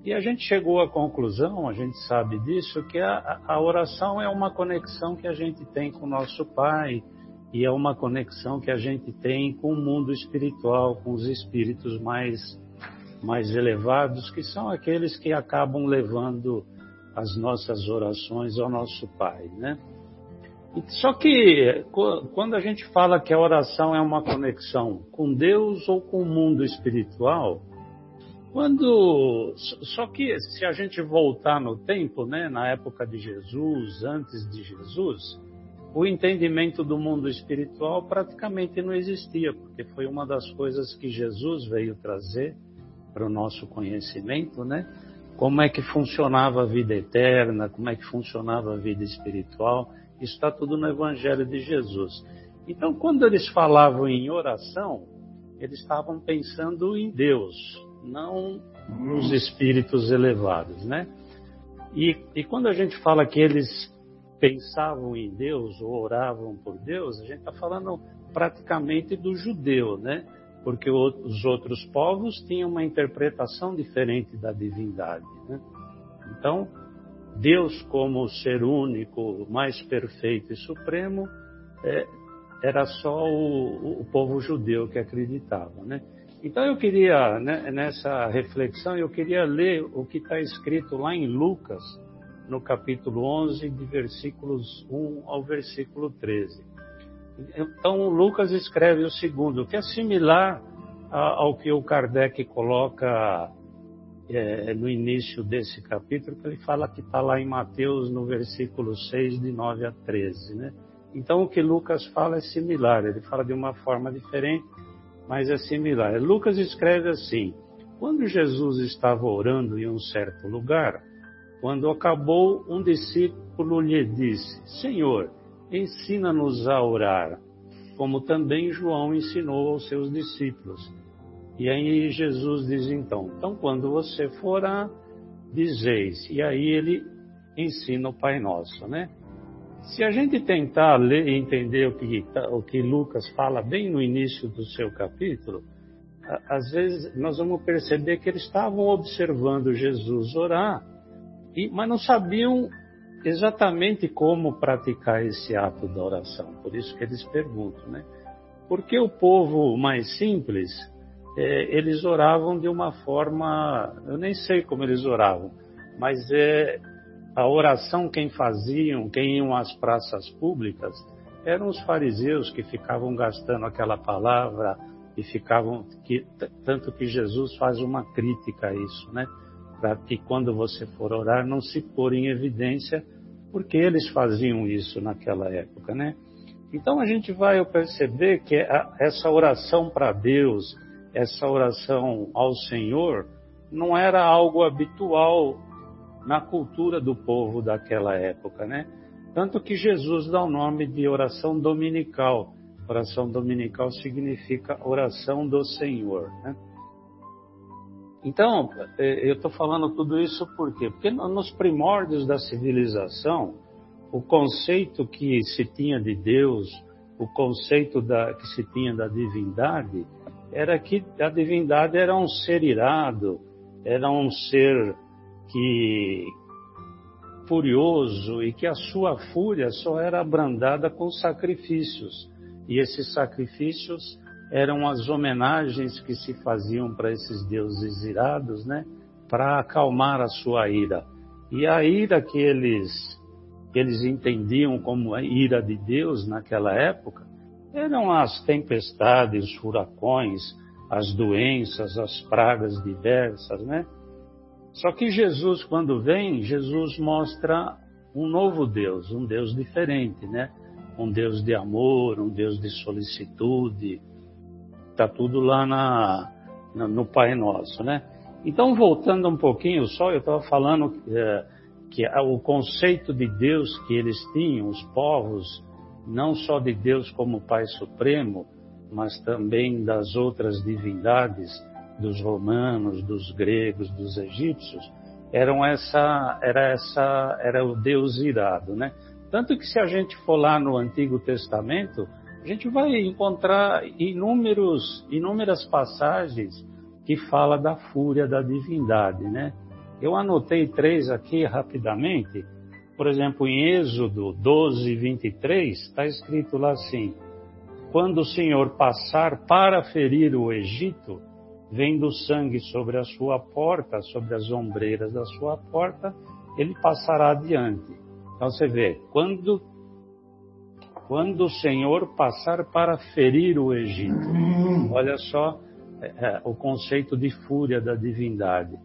E a gente chegou à conclusão, a gente sabe disso, que a, a oração é uma conexão que a gente tem com o nosso Pai e é uma conexão que a gente tem com o mundo espiritual, com os espíritos mais, mais elevados, que são aqueles que acabam levando as nossas orações ao nosso Pai, né? Só que quando a gente fala que a oração é uma conexão com Deus ou com o mundo espiritual, quando só que se a gente voltar no tempo, né, na época de Jesus, antes de Jesus, o entendimento do mundo espiritual praticamente não existia, porque foi uma das coisas que Jesus veio trazer para o nosso conhecimento, né? Como é que funcionava a vida eterna, como é que funcionava a vida espiritual. Está tudo no Evangelho de Jesus. Então, quando eles falavam em oração, eles estavam pensando em Deus, não nos espíritos elevados, né? E, e quando a gente fala que eles pensavam em Deus ou oravam por Deus, a gente está falando praticamente do judeu, né? Porque os outros povos tinham uma interpretação diferente da divindade, né? Então, Deus como ser único, mais perfeito e supremo, é, era só o, o, povo judeu que acreditava, né? Então eu queria, né, nessa reflexão, eu queria ler o que está escrito lá em Lucas, no capítulo 11, de versículos 1 ao versículo 13. Então Lucas escreve o segundo, que é similar ao que o Kardec coloca é, no início desse capítulo, que ele fala que está lá em Mateus, no versículo 6, de 9 a 13. Né? Então, o que Lucas fala é similar, ele fala de uma forma diferente, mas é similar. Lucas escreve assim: Quando Jesus estava orando em um certo lugar, quando acabou, um discípulo lhe disse: Senhor, ensina-nos a orar, como também João ensinou aos seus discípulos. E aí Jesus diz então: então quando você for dizeis, e aí ele ensina o Pai Nosso, né? Se a gente tentar ler e entender o que, tá, o que Lucas fala bem no início do seu capítulo, às vezes nós vamos perceber que eles estavam observando Jesus orar, e, mas não sabiam exatamente como praticar esse ato da oração. Por isso que eles perguntam, né? Porque o povo mais simples é, eles oravam de uma forma, eu nem sei como eles oravam, mas é a oração quem faziam, quem iam às praças públicas, eram os fariseus que ficavam gastando aquela palavra e ficavam que tanto que Jesus faz uma crítica a isso, né? Para que quando você for orar não se pôr em evidência, porque eles faziam isso naquela época, né? Então a gente vai perceber que essa oração para Deus, essa oração ao Senhor não era algo habitual na cultura do povo daquela época, né? Tanto que Jesus dá o nome de oração dominical. Oração dominical significa oração do Senhor, né? Então, é, eu estou falando tudo isso por quê? Porque nos primórdios da civilização, o conceito que se tinha de Deus, o conceito da, que se tinha da divindade, era que a divindade era um ser irado, era um ser que furioso e que a sua fúria só era abrandada com sacrifícios. E esses sacrifícios eram as homenagens que se faziam para esses deuses irados, né? Para acalmar a sua ira. E a ira que eles, que eles entendiam como a ira de Deus naquela época eram as tempestades, furacões, as doenças, as pragas diversas, né? Só que Jesus, quando vem, Jesus mostra um novo Deus, um Deus diferente, né? Um Deus de amor, um Deus de solicitude, Está tudo lá na, no Pai Nosso, né? Então, voltando um pouquinho só, eu estava falando é, que o conceito de Deus que eles tinham, os povos, não só de Deus como Pai Supremo, mas também das outras divindades, dos romanos, dos gregos, dos egípcios, eram essa, era essa, era o Deus irado, né? Tanto que se a gente for lá no Antigo Testamento, a gente vai encontrar inúmeros, inúmeras passagens que fala da fúria da divindade, né? Eu anotei três aqui rapidamente. Por exemplo, em Êxodo 12, 23, está escrito lá assim: Quando o Senhor passar para ferir o Egito, vendo sangue sobre a sua porta, sobre as ombreiras da sua porta, ele passará adiante. Então você vê, quando quando o Senhor passar para ferir o Egito. Olha só é, é, o conceito de fúria da divindade.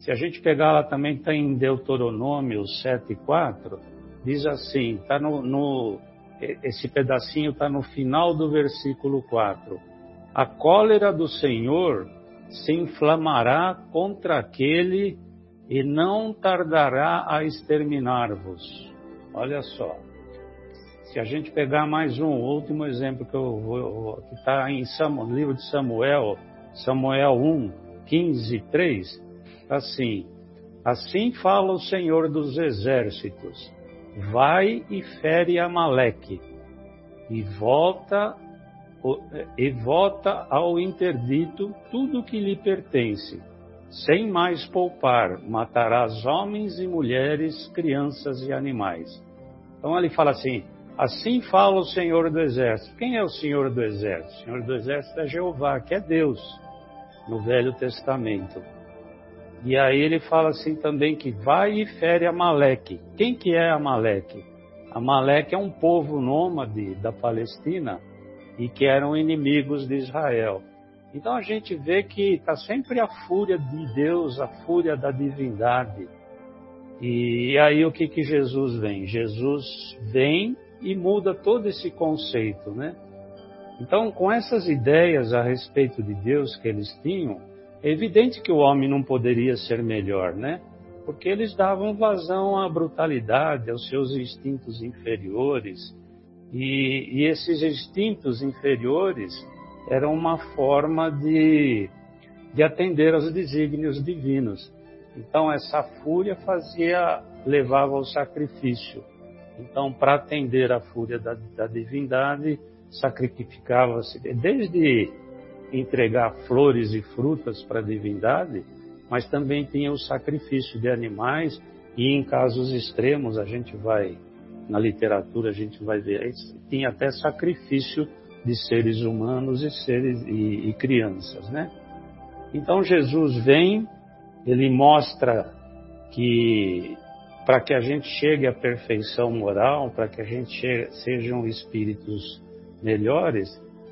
Se a gente pegar lá também, está em Deuteronômio 7,4, diz assim, tá no, no, esse pedacinho está no final do versículo 4. A cólera do Senhor se inflamará contra aquele e não tardará a exterminar-vos. Olha só. Se a gente pegar mais um último exemplo que eu vou, que está em Samuel, livro de Samuel, Samuel 1, 15, 3, assim: Assim fala o Senhor dos exércitos: Vai e fere Amaleque, e volta e volta ao interdito tudo que lhe pertence, sem mais poupar, matarás homens e mulheres, crianças e animais. Então ele fala assim: Assim fala o Senhor do Exército. Quem é o Senhor do Exército? O Senhor do Exército é Jeová, que é Deus, no Velho Testamento. E aí ele fala assim também que vai e fere Amaleque. Quem que é Amaleque? Amaleque é um povo nômade da Palestina e que eram inimigos de Israel. Então a gente vê que está sempre a fúria de Deus, a fúria da divindade. E aí o que que Jesus vem? Jesus vem e muda todo esse conceito, né? Então, com essas ideias a respeito de Deus que eles tinham, é evidente que o homem não poderia ser melhor, né? Porque eles davam vazão à brutalidade, aos seus instintos inferiores. E, e esses instintos inferiores eram uma forma de, de atender aos desígnios divinos. Então, essa fúria fazia, levava ao sacrifício. Então, para atender à fúria da, da divindade, sacrificava-se, desde entregar flores e frutas para a divindade, mas também tinha o sacrifício de animais e em casos extremos a gente vai na literatura a gente vai ver tinha até sacrifício de seres humanos e seres e, e crianças, né? Então Jesus vem, ele mostra que para que a gente chegue à perfeição moral, para que a gente chegue, sejam espíritos melhores,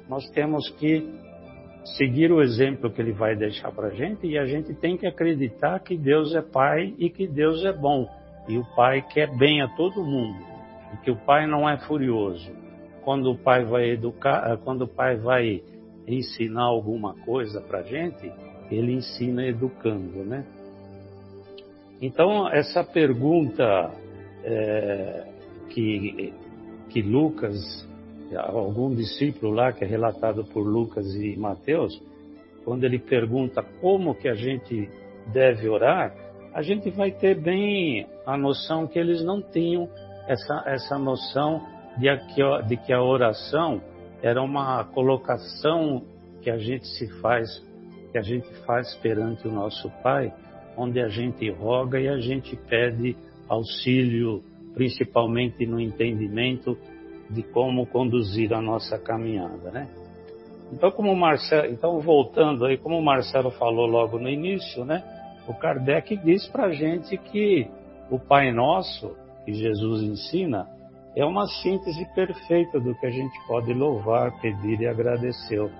nós temos que seguir o exemplo que ele vai deixar para a gente e a gente tem que acreditar que Deus é Pai e que Deus é bom. E o Pai quer bem a todo mundo. E que o Pai não é furioso. Quando o Pai vai educar, eh, quando o Pai vai ensinar alguma coisa para a gente, ele ensina educando, né? Então, essa pergunta é, que, que Lucas, algum discípulo lá, que é relatado por Lucas e Mateus, quando ele pergunta como que a gente deve orar, a gente vai ter bem a noção que eles não tinham essa, essa noção de que, de que a oração era uma colocação que a gente se faz, que a gente faz perante o nosso Pai, onde a gente roga e a gente pede auxílio, principalmente no entendimento de como conduzir a nossa caminhada, né? Então, como Marcelo, então voltando aí, como o Marcelo falou logo no início, né? O Kardec diz para gente que o Pai Nosso, que Jesus ensina, é uma síntese perfeita do que a gente pode louvar, pedir e agradecer.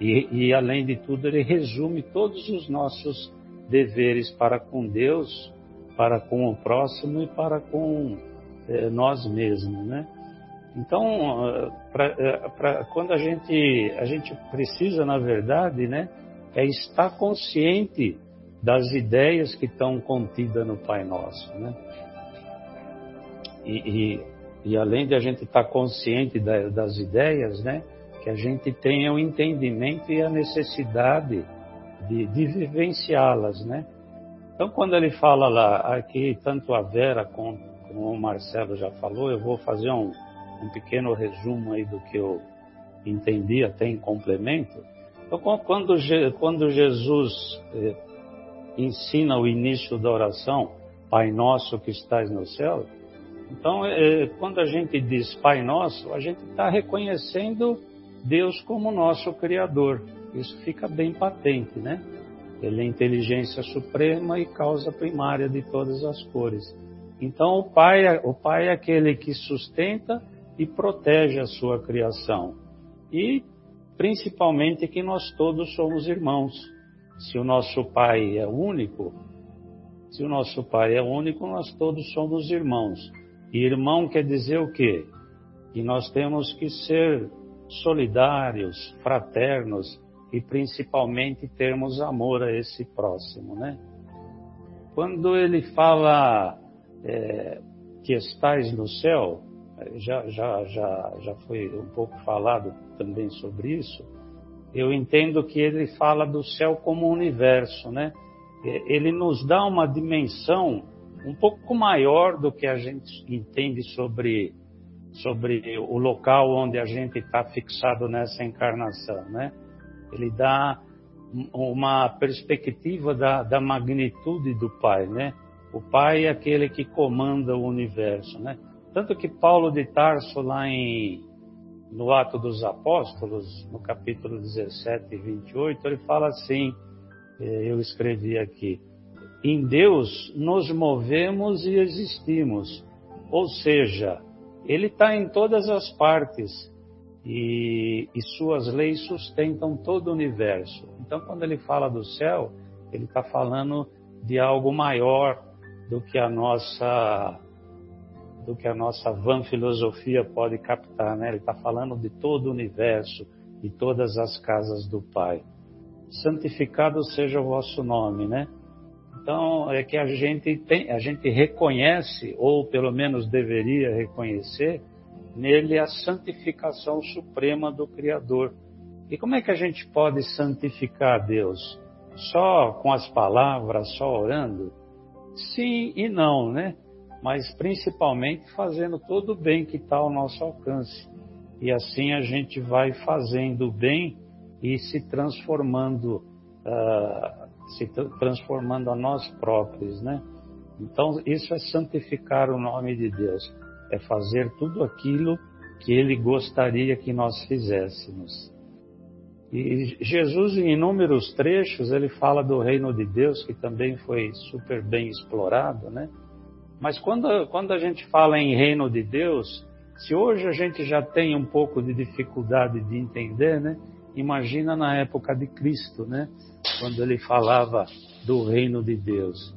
E, e além de tudo, ele resume todos os nossos deveres para com Deus, para com o próximo e para com eh, nós mesmos, né? Então, pra, eh, pra, quando a gente, a gente precisa, na verdade, né, é estar consciente das ideias que estão contidas no Pai Nosso, né? E, e, e além de a gente estar consciente da, das ideias, né, que a gente tenha o entendimento e a necessidade de, de vivenciá-las, né? Então, quando ele fala lá, aqui, tanto a Vera como, como o Marcelo já falou, eu vou fazer um, um pequeno resumo aí do que eu entendi até em complemento. Então, quando, quando Jesus eh, ensina o início da oração, Pai Nosso que estás no céu, então, eh, quando a gente diz Pai Nosso, a gente está reconhecendo Deus como nosso Criador. Isso fica bem patente, né? Ele é inteligência suprema e causa primária de todas as cores. Então, o pai, é, o pai é aquele que sustenta e protege a sua criação. E, principalmente, que nós todos somos irmãos. Se o nosso pai é único, se o nosso pai é único, nós todos somos irmãos. E irmão quer dizer o quê? Que nós temos que ser solidários, fraternos, e principalmente termos amor a esse próximo, né? Quando ele fala é, que estais no céu, já, já, já, já foi um pouco falado também sobre isso, eu entendo que ele fala do céu como universo, né? Ele nos dá uma dimensão um pouco maior do que a gente entende sobre, sobre o local onde a gente está fixado nessa encarnação, né? ele dá uma perspectiva da, da magnitude do Pai, né? O Pai é aquele que comanda o universo, né? Tanto que Paulo de Tarso, lá em, no Ato dos Apóstolos, no capítulo 17 e 28, ele fala assim, eh, eu escrevi aqui, em Deus nos movemos e existimos, ou seja, Ele está em todas as partes, e, e suas leis sustentam todo o universo. Então, quando ele fala do céu, ele está falando de algo maior do que a nossa do que a nossa van filosofia pode captar, né? Ele está falando de todo o universo, de todas as casas do Pai. Santificado seja o vosso nome, né? Então é que a gente tem, a gente reconhece ou pelo menos deveria reconhecer nele a santificação suprema do Criador. E como é que a gente pode santificar Deus? Só com as palavras, só orando? Sim e não, né? Mas principalmente fazendo todo o bem que está ao nosso alcance. E assim a gente vai fazendo o bem e se transformando, uh, se transformando a nós próprios, né? Então isso é santificar o nome de Deus é fazer tudo aquilo que ele gostaria que nós fizéssemos. E Jesus, em inúmeros trechos, ele fala do reino de Deus, que também foi super bem explorado, né? Mas quando, quando a gente fala em reino de Deus, se hoje a gente já tem um pouco de dificuldade de entender, né? Imagina na época de Cristo, né? Quando ele falava do reino de Deus.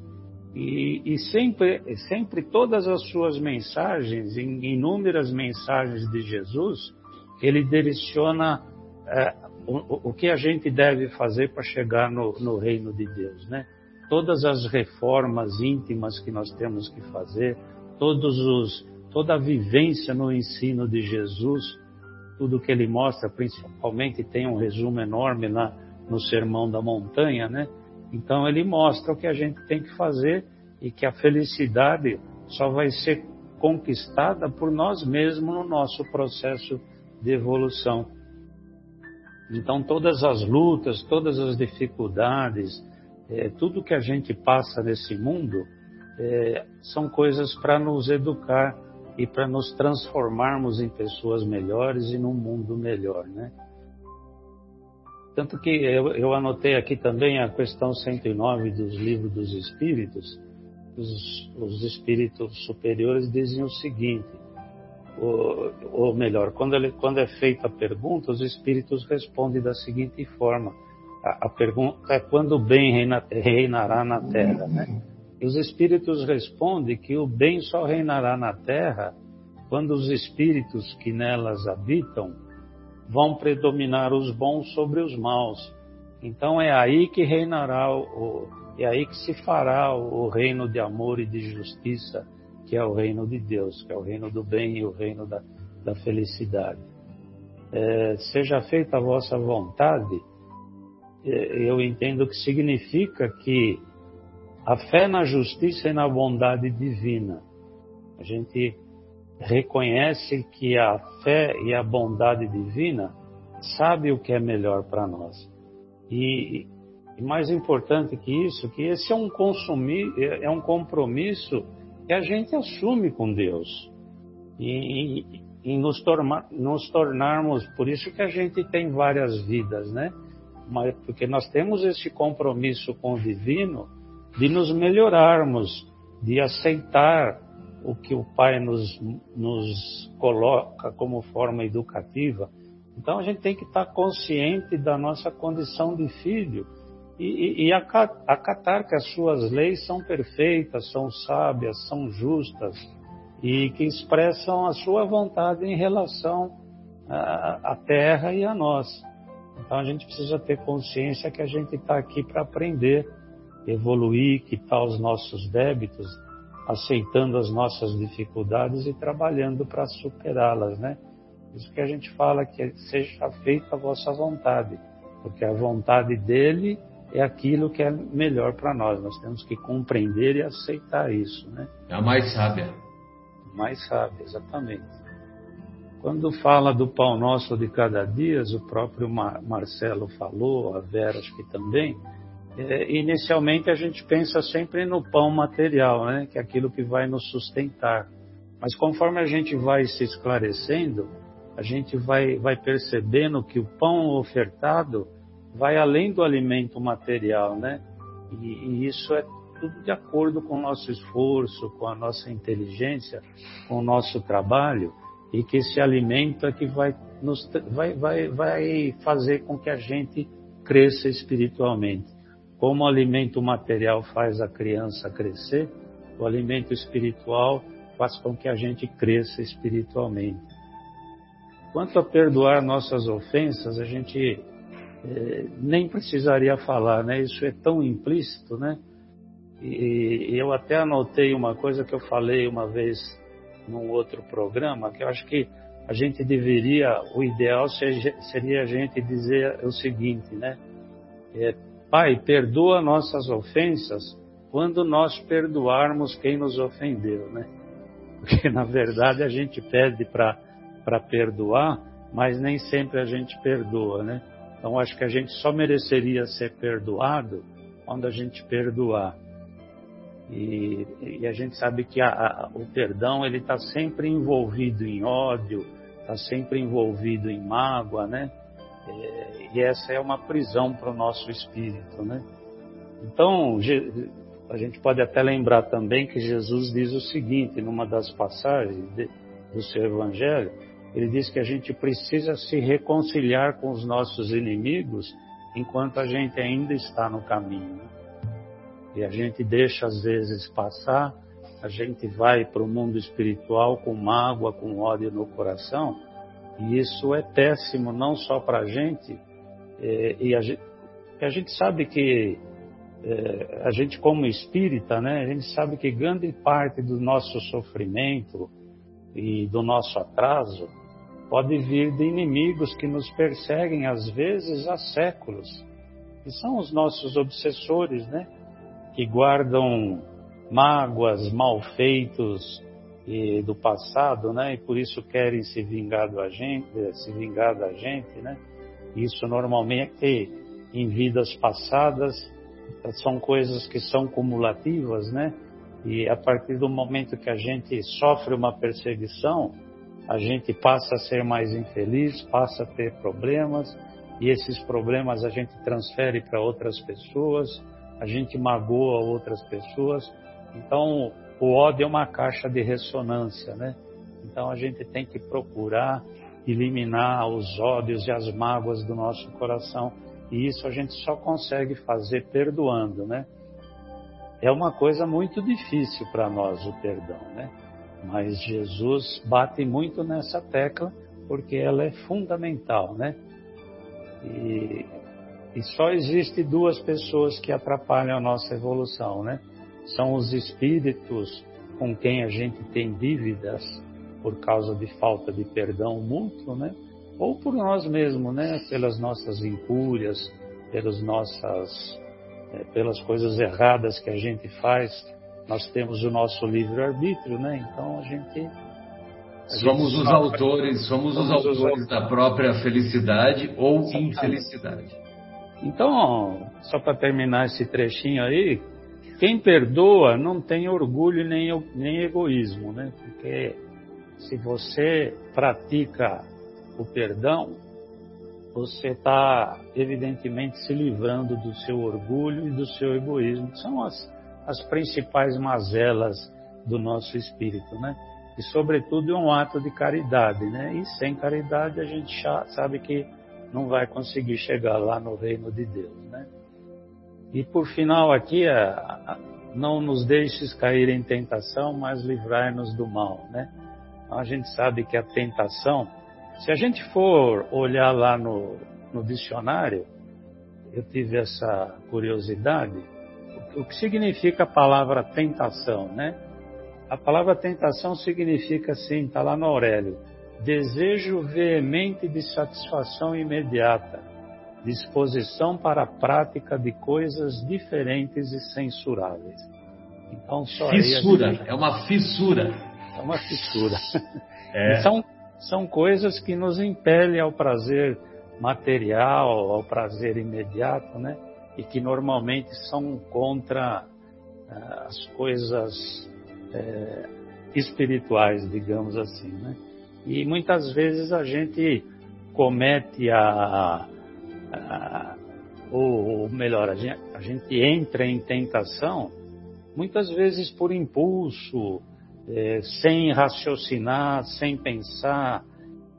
E, e, sempre, sempre todas as suas mensagens, inúmeras mensagens de Jesus, ele direciona é, o, o, que a gente deve fazer para chegar no, no, reino de Deus, né? Todas as reformas íntimas que nós temos que fazer, todos os, toda a vivência no ensino de Jesus, tudo que ele mostra, principalmente tem um resumo enorme lá no Sermão da Montanha, né? Então ele mostra o que a gente tem que fazer e que a felicidade só vai ser conquistada por nós mesmos no nosso processo de evolução. Então todas as lutas, todas as dificuldades, é, tudo que a gente passa nesse mundo é, são coisas para nos educar e para nos transformarmos em pessoas melhores e num mundo melhor, né? Tanto que eu, eu, anotei aqui também a questão 109 dos livros dos espíritos. Os, os espíritos superiores dizem o seguinte: ou, ou melhor, quando, ele, quando é feita a pergunta, os espíritos respondem da seguinte forma: a, a pergunta é quando o bem reina, reinará na Terra, né? E os espíritos respondem que o bem só reinará na Terra quando os espíritos que nelas habitam vão predominar os bons sobre os maus. Então é aí que reinará o, é aí que se fará o reino de amor e de justiça que é o reino de Deus, que é o reino do bem e o reino da, da felicidade. É, seja feita a vossa vontade, eu entendo que significa que a fé na justiça e na bondade divina. A gente reconhece que a fé e a bondade divina sabe o que é melhor para nós. E, e, mais importante que isso, que esse é um consumir, é, é um compromisso que a gente assume com Deus e, e, nos, torna, nos tornarmos, por isso que a gente tem várias vidas, né? Porque nós temos esse compromisso com o divino de nos melhorarmos, de aceitar o que o Pai nos, nos coloca como forma educativa. Então a gente tem que estar consciente da nossa condição de filho e, e acatar que as suas leis são perfeitas, são sábias, são justas e que expressam a sua vontade em relação à terra e a nós. Então a gente precisa ter consciência que a gente está aqui para aprender, evoluir, quitar os nossos débitos, aceitando as nossas dificuldades e trabalhando para superá-las, né? Isso que a gente fala que seja feita a vossa vontade, porque a vontade dele é aquilo que é melhor para nós. Nós temos que compreender e aceitar isso, né? É a mais sábia. Mais sábia, exatamente. Quando fala do pão nosso de cada dia, o próprio Marcelo falou, a Vera acho que também, é, inicialmente a gente pensa sempre no pão material, né? que é aquilo que vai nos sustentar. Mas conforme a gente vai se esclarecendo, a gente vai, vai percebendo que o pão ofertado vai além do alimento material, né? E, e, isso é tudo de acordo com o nosso esforço, com a nossa inteligência, com o nosso trabalho, e que esse alimento é que vai, nos, vai, vai, vai fazer com que a gente cresça espiritualmente. Como o alimento material faz a criança crescer, o alimento espiritual faz com que a gente cresça espiritualmente. Quanto a perdoar nossas ofensas, a gente é, nem precisaria falar, né? Isso é tão implícito, né? E, e eu até anotei uma coisa que eu falei uma vez num outro programa, que eu acho que a gente deveria, o ideal seria a gente dizer o seguinte, né? É, Pai, perdoa nossas ofensas quando nós perdoarmos quem nos ofendeu, né? Porque na verdade a gente pede para perdoar, mas nem sempre a gente perdoa, né? Então acho que a gente só mereceria ser perdoado quando a gente perdoar. E, e a gente sabe que a, a, o perdão ele está sempre envolvido em ódio, está sempre envolvido em mágoa, né? É, e essa é uma prisão para o nosso espírito, né? Então a gente pode até lembrar também que Jesus diz o seguinte numa das passagens do seu Evangelho ele diz que a gente precisa se reconciliar com os nossos inimigos enquanto a gente ainda está no caminho. E a gente deixa às vezes passar, a gente vai para o mundo espiritual com mágoa, com ódio no coração, e isso é péssimo não só para a gente, é, e a gente, a gente sabe que é, a gente como espírita, né, a gente sabe que grande parte do nosso sofrimento e do nosso atraso pode vir de inimigos que nos perseguem às vezes há séculos, que são os nossos obsessores, né? Que guardam mágoas, malfeitos e do passado, né? E por isso querem se vingar da gente, se vingar da gente, né? Isso normalmente em vidas passadas são coisas que são cumulativas, né? E a partir do momento que a gente sofre uma perseguição, a gente passa a ser mais infeliz, passa a ter problemas e esses problemas a gente transfere para outras pessoas, a gente magoa outras pessoas. Então, o ódio é uma caixa de ressonância, né? Então a gente tem que procurar eliminar os ódios e as mágoas do nosso coração. E isso a gente só consegue fazer perdoando, né? É uma coisa muito difícil para nós o perdão, né? Mas Jesus bate muito nessa tecla porque ela é fundamental, né? E, e só existe duas pessoas que atrapalham a nossa evolução, né? São os espíritos com quem a gente tem dívidas por causa de falta de perdão mútuo, né? Ou por nós mesmos, né? Pelas nossas incúrias, pelas nossas, é, pelas coisas erradas que a gente faz. Nós temos o nosso livre arbítrio, né? Então a gente a somos gente os autores, somos, somos os autores da própria felicidade ou infelicidade. Então, só para terminar esse trechinho aí, quem perdoa não tem orgulho nem, nem egoísmo, né? Porque se você pratica o perdão, você está evidentemente se livrando do seu orgulho e do seu egoísmo, que são as, as principais mazelas do nosso espírito, né? E sobretudo é um ato de caridade, né? E sem caridade a gente já sabe que não vai conseguir chegar lá no reino de Deus, né? E por final aqui, não nos deixes cair em tentação, mas livrai-nos do mal, né? Então, a gente sabe que a tentação, se a gente for olhar lá no, no dicionário, eu tive essa curiosidade, o que significa a palavra tentação, né? A palavra tentação significa assim, está lá no Aurélio, desejo veemente de satisfação imediata, disposição para a prática de coisas diferentes e censuráveis. Então, só fissura, gente... é uma fissura é uma fissura. É. São, são coisas que nos impelem ao prazer material, ao prazer imediato, né? E que normalmente são contra uh, as coisas uh, espirituais, digamos assim, né? E muitas vezes a gente comete a, a ou, ou melhor, a gente, a gente entra em tentação muitas vezes por impulso, é, sem raciocinar, sem pensar.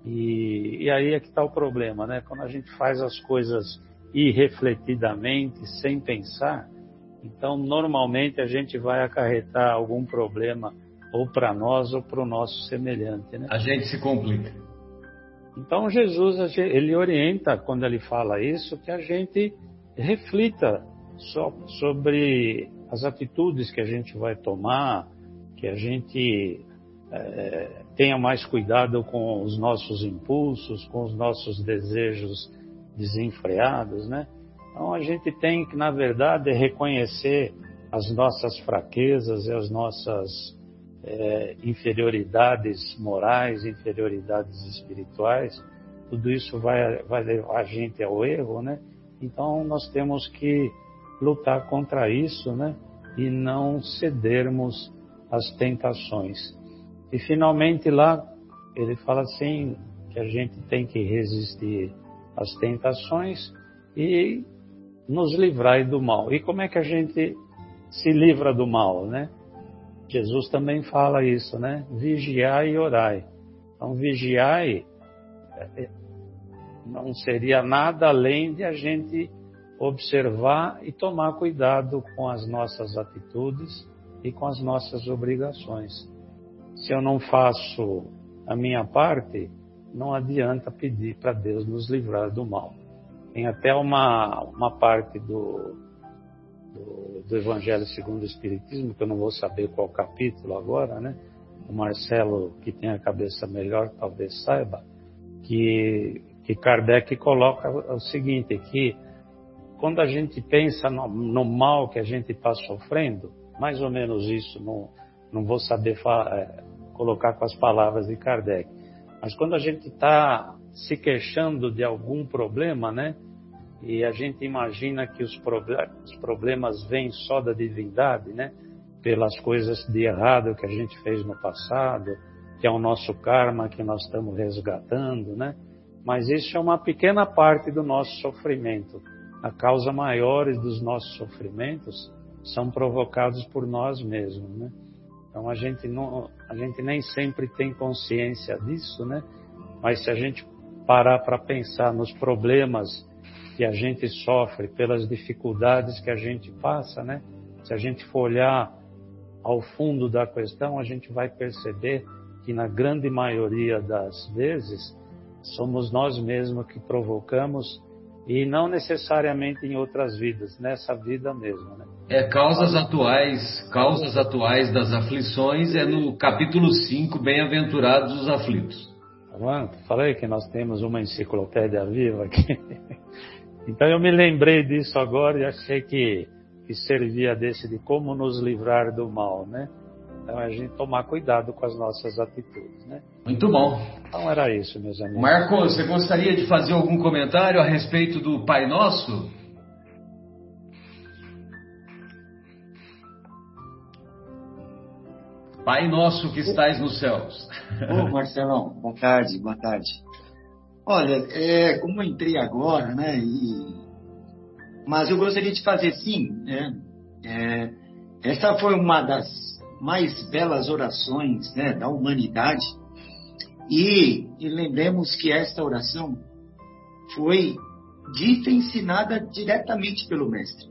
E, e aí é que está o problema, né? Quando a gente faz as coisas irrefletidamente, sem pensar, então normalmente a gente vai acarretar algum problema ou para nós ou para o nosso semelhante, né? A gente se complica. Então Jesus ele orienta quando ele fala isso que a gente reflita sobre as atitudes que a gente vai tomar, que a gente é, tenha mais cuidado com os nossos impulsos, com os nossos desejos desenfreados, né? Então a gente tem que, na verdade, reconhecer as nossas fraquezas e as nossas é, inferioridades morais, inferioridades espirituais. Tudo isso vai, vai levar a gente ao erro, né? Então nós temos que lutar contra isso, né? E não cedermos as tentações. E finalmente lá ele fala assim que a gente tem que resistir às tentações e nos livrar do mal. E como é que a gente se livra do mal, né? Jesus também fala isso, né? Vigiai e orai. Então, vigiai é, não seria nada além de a gente observar e tomar cuidado com as nossas atitudes e com as nossas obrigações. Se eu não faço a minha parte, não adianta pedir para Deus nos livrar do mal. Tem até uma, uma parte do, do, do, Evangelho segundo o Espiritismo, que eu não vou saber qual capítulo agora, né? O Marcelo, que tem a cabeça melhor, talvez saiba, que, que Kardec coloca o seguinte, que quando a gente pensa no, no mal que a gente está sofrendo, mais ou menos isso, não, não vou saber falar, é, colocar com as palavras de Kardec. Mas quando a gente está se queixando de algum problema, né? E a gente imagina que os, problemas vêm só da divindade, né? Pelas coisas de errado que a gente fez no passado, que é o nosso karma que nós estamos resgatando, né? Mas isso é uma pequena parte do nosso sofrimento. A causa maiores dos nossos sofrimentos são provocados por nós mesmos, né? Então a gente não, a gente nem sempre tem consciência disso, né? Mas se a gente parar para pensar nos problemas que a gente sofre, pelas dificuldades que a gente passa, né? Se a gente for olhar ao fundo da questão, a gente vai perceber que na grande maioria das vezes somos nós mesmos que provocamos e não necessariamente em outras vidas, nessa vida mesmo, né? É, causas atuais, causas atuais das aflições é no capítulo 5, Bem-aventurados os aflitos. Tá Falei que nós temos uma enciclopédia viva aqui. Então eu me lembrei disso agora e achei que, que servia desse de como nos livrar do mal, né? Então a gente tomar cuidado com as nossas atitudes, né? Muito bom. Então era isso, meus amigos. Marco, você gostaria de fazer algum comentário a respeito do Pai Nosso? Pai nosso que estais nos céus. Ô, Marcelão, boa tarde, boa tarde. Olha, é, como eu entrei agora, né, e, mas eu gostaria de fazer sim, né, é, essa foi uma das mais belas orações né, da humanidade e, e lembremos que esta oração foi dita e ensinada diretamente pelo Mestre.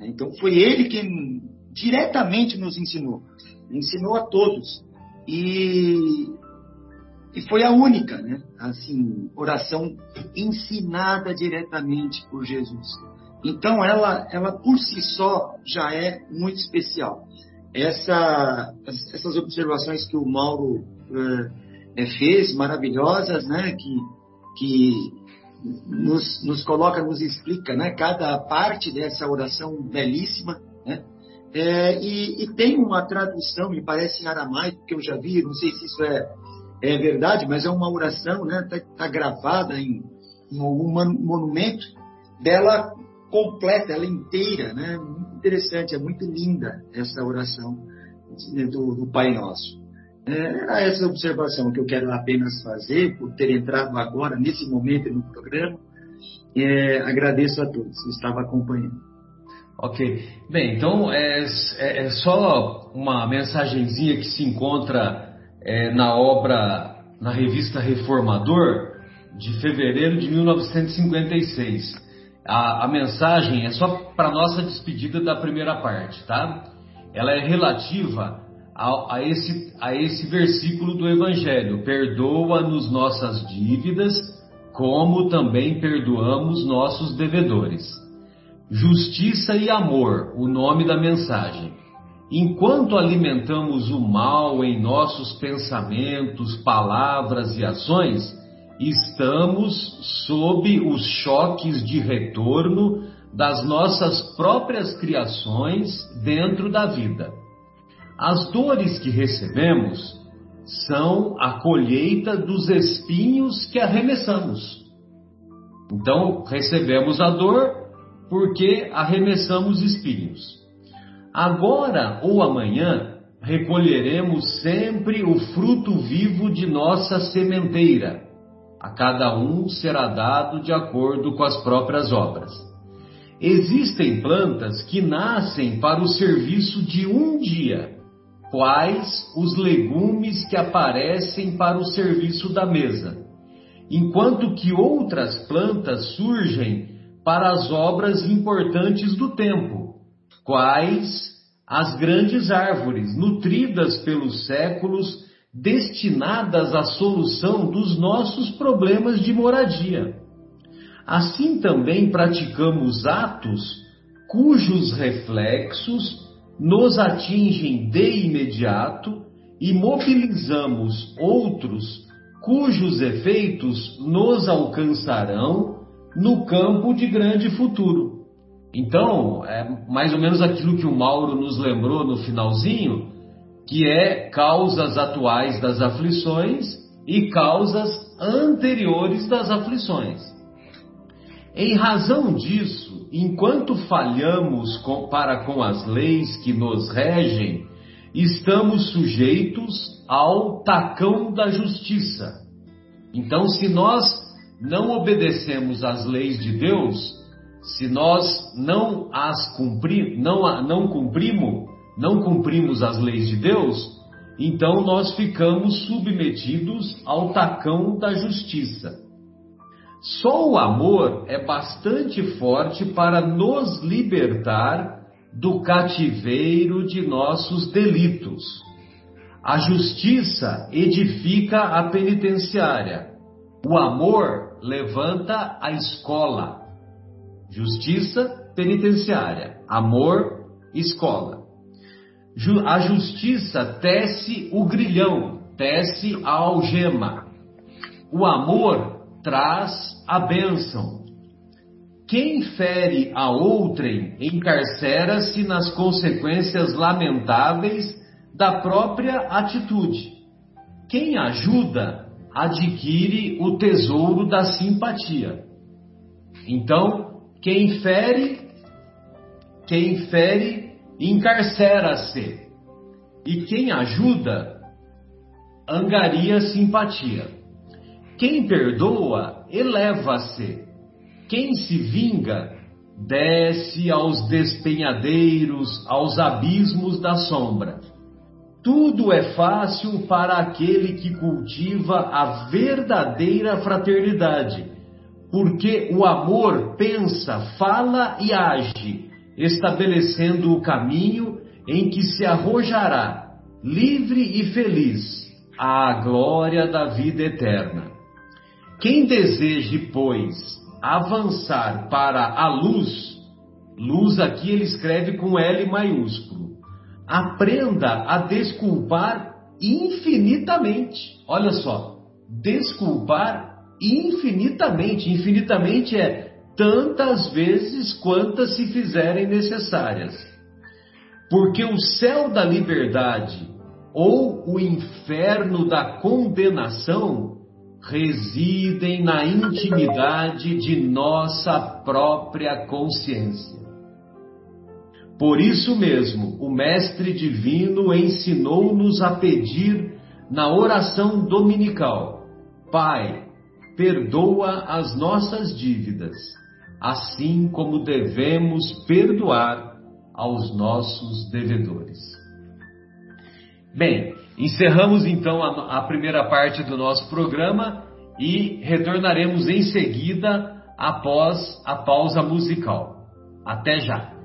Então foi ele quem diretamente nos ensinou, ensinou a todos. E e foi a única, né? Assim, oração ensinada diretamente por Jesus. Então, ela, ela por si só já é muito especial. Essa, essas observações que o Mauro é, fez, maravilhosas, né? Que, que nos, nos coloca, nos explica, né? Cada parte dessa oração belíssima, né? É, e, e, tem uma tradução, me parece em aramaico, que eu já vi, não sei se isso é é verdade, mas é uma oração, né? Está tá gravada em, em algum monumento dela completa, ela inteira, né? Muito interessante, é muito linda essa oração do, do Pai Nosso. É, essa observação que eu quero apenas fazer por ter entrado agora, nesse momento no programa. É, agradeço a todos que estavam acompanhando. Ok. Bem, então é, é, é só uma mensagenzinha que se encontra é, na obra, na revista Reformador, de fevereiro de 1956. A, a mensagem é só para nossa despedida da primeira parte, tá? Ela é relativa a, a, esse, a esse versículo do Evangelho: Perdoa-nos nossas dívidas, como também perdoamos nossos devedores. Justiça e amor, o nome da mensagem. Enquanto alimentamos o mal em nossos pensamentos, palavras e ações, estamos sob os choques de retorno das nossas próprias criações dentro da vida. As dores que recebemos são a colheita dos espinhos que arremessamos. Então, recebemos a dor porque arremessamos espinhos. Agora ou amanhã recolheremos sempre o fruto vivo de nossa sementeira. A cada um será dado de acordo com as próprias obras. Existem plantas que nascem para o serviço de um dia, quais os legumes que aparecem para o serviço da mesa, enquanto que outras plantas surgem para as obras importantes do tempo quais as grandes árvores, nutridas pelos séculos, destinadas à solução dos nossos problemas de moradia. Assim também praticamos atos cujos reflexos nos atingem de imediato e mobilizamos outros cujos efeitos nos alcançarão no campo de grande futuro. Então, é mais ou menos aquilo que o Mauro nos lembrou no finalzinho, que é causas atuais das aflições e causas anteriores das aflições. Em razão disso, enquanto falhamos com, para com as leis que nos regem, estamos sujeitos ao tacão da justiça. Então, se nós não obedecemos às leis de Deus, se nós não as cumprir, não, não cumprimos, não cumprimos as leis de Deus, então nós ficamos submetidos ao tacão da justiça. Só o amor é bastante forte para nos libertar do cativeiro de nossos delitos. A justiça edifica a penitenciária. O amor levanta a escola. Justiça penitenciária. Amor, escola. A justiça tece o grilhão, tece a algema. O amor traz a bênção. Quem fere a outrem encarcera-se nas consequências lamentáveis da própria atitude. Quem ajuda adquire o tesouro da simpatia. Então, quem fere, quem fere encarcera-se. E quem ajuda angaria simpatia. Quem perdoa eleva-se. Quem se vinga desce aos despenhadeiros, aos abismos da sombra. Tudo é fácil para aquele que cultiva a verdadeira fraternidade, porque o amor pensa, fala e age, estabelecendo o caminho em que se arrojará, livre e feliz, à glória da vida eterna. Quem deseje, pois, avançar para a luz, luz aqui ele escreve com L maiúsculo aprenda a desculpar infinitamente. Olha só, desculpar infinitamente. Infinitamente é tantas vezes quantas se fizerem necessárias. Porque o céu da liberdade ou o inferno da condenação residem na intimidade de nossa própria consciência. Por isso mesmo, o Mestre Divino ensinou-nos a pedir na oração dominical: Pai, perdoa as nossas dívidas, assim como devemos perdoar aos nossos devedores. Bem, encerramos então a, a primeira parte do nosso programa e retornaremos em seguida após a pausa musical. Até já!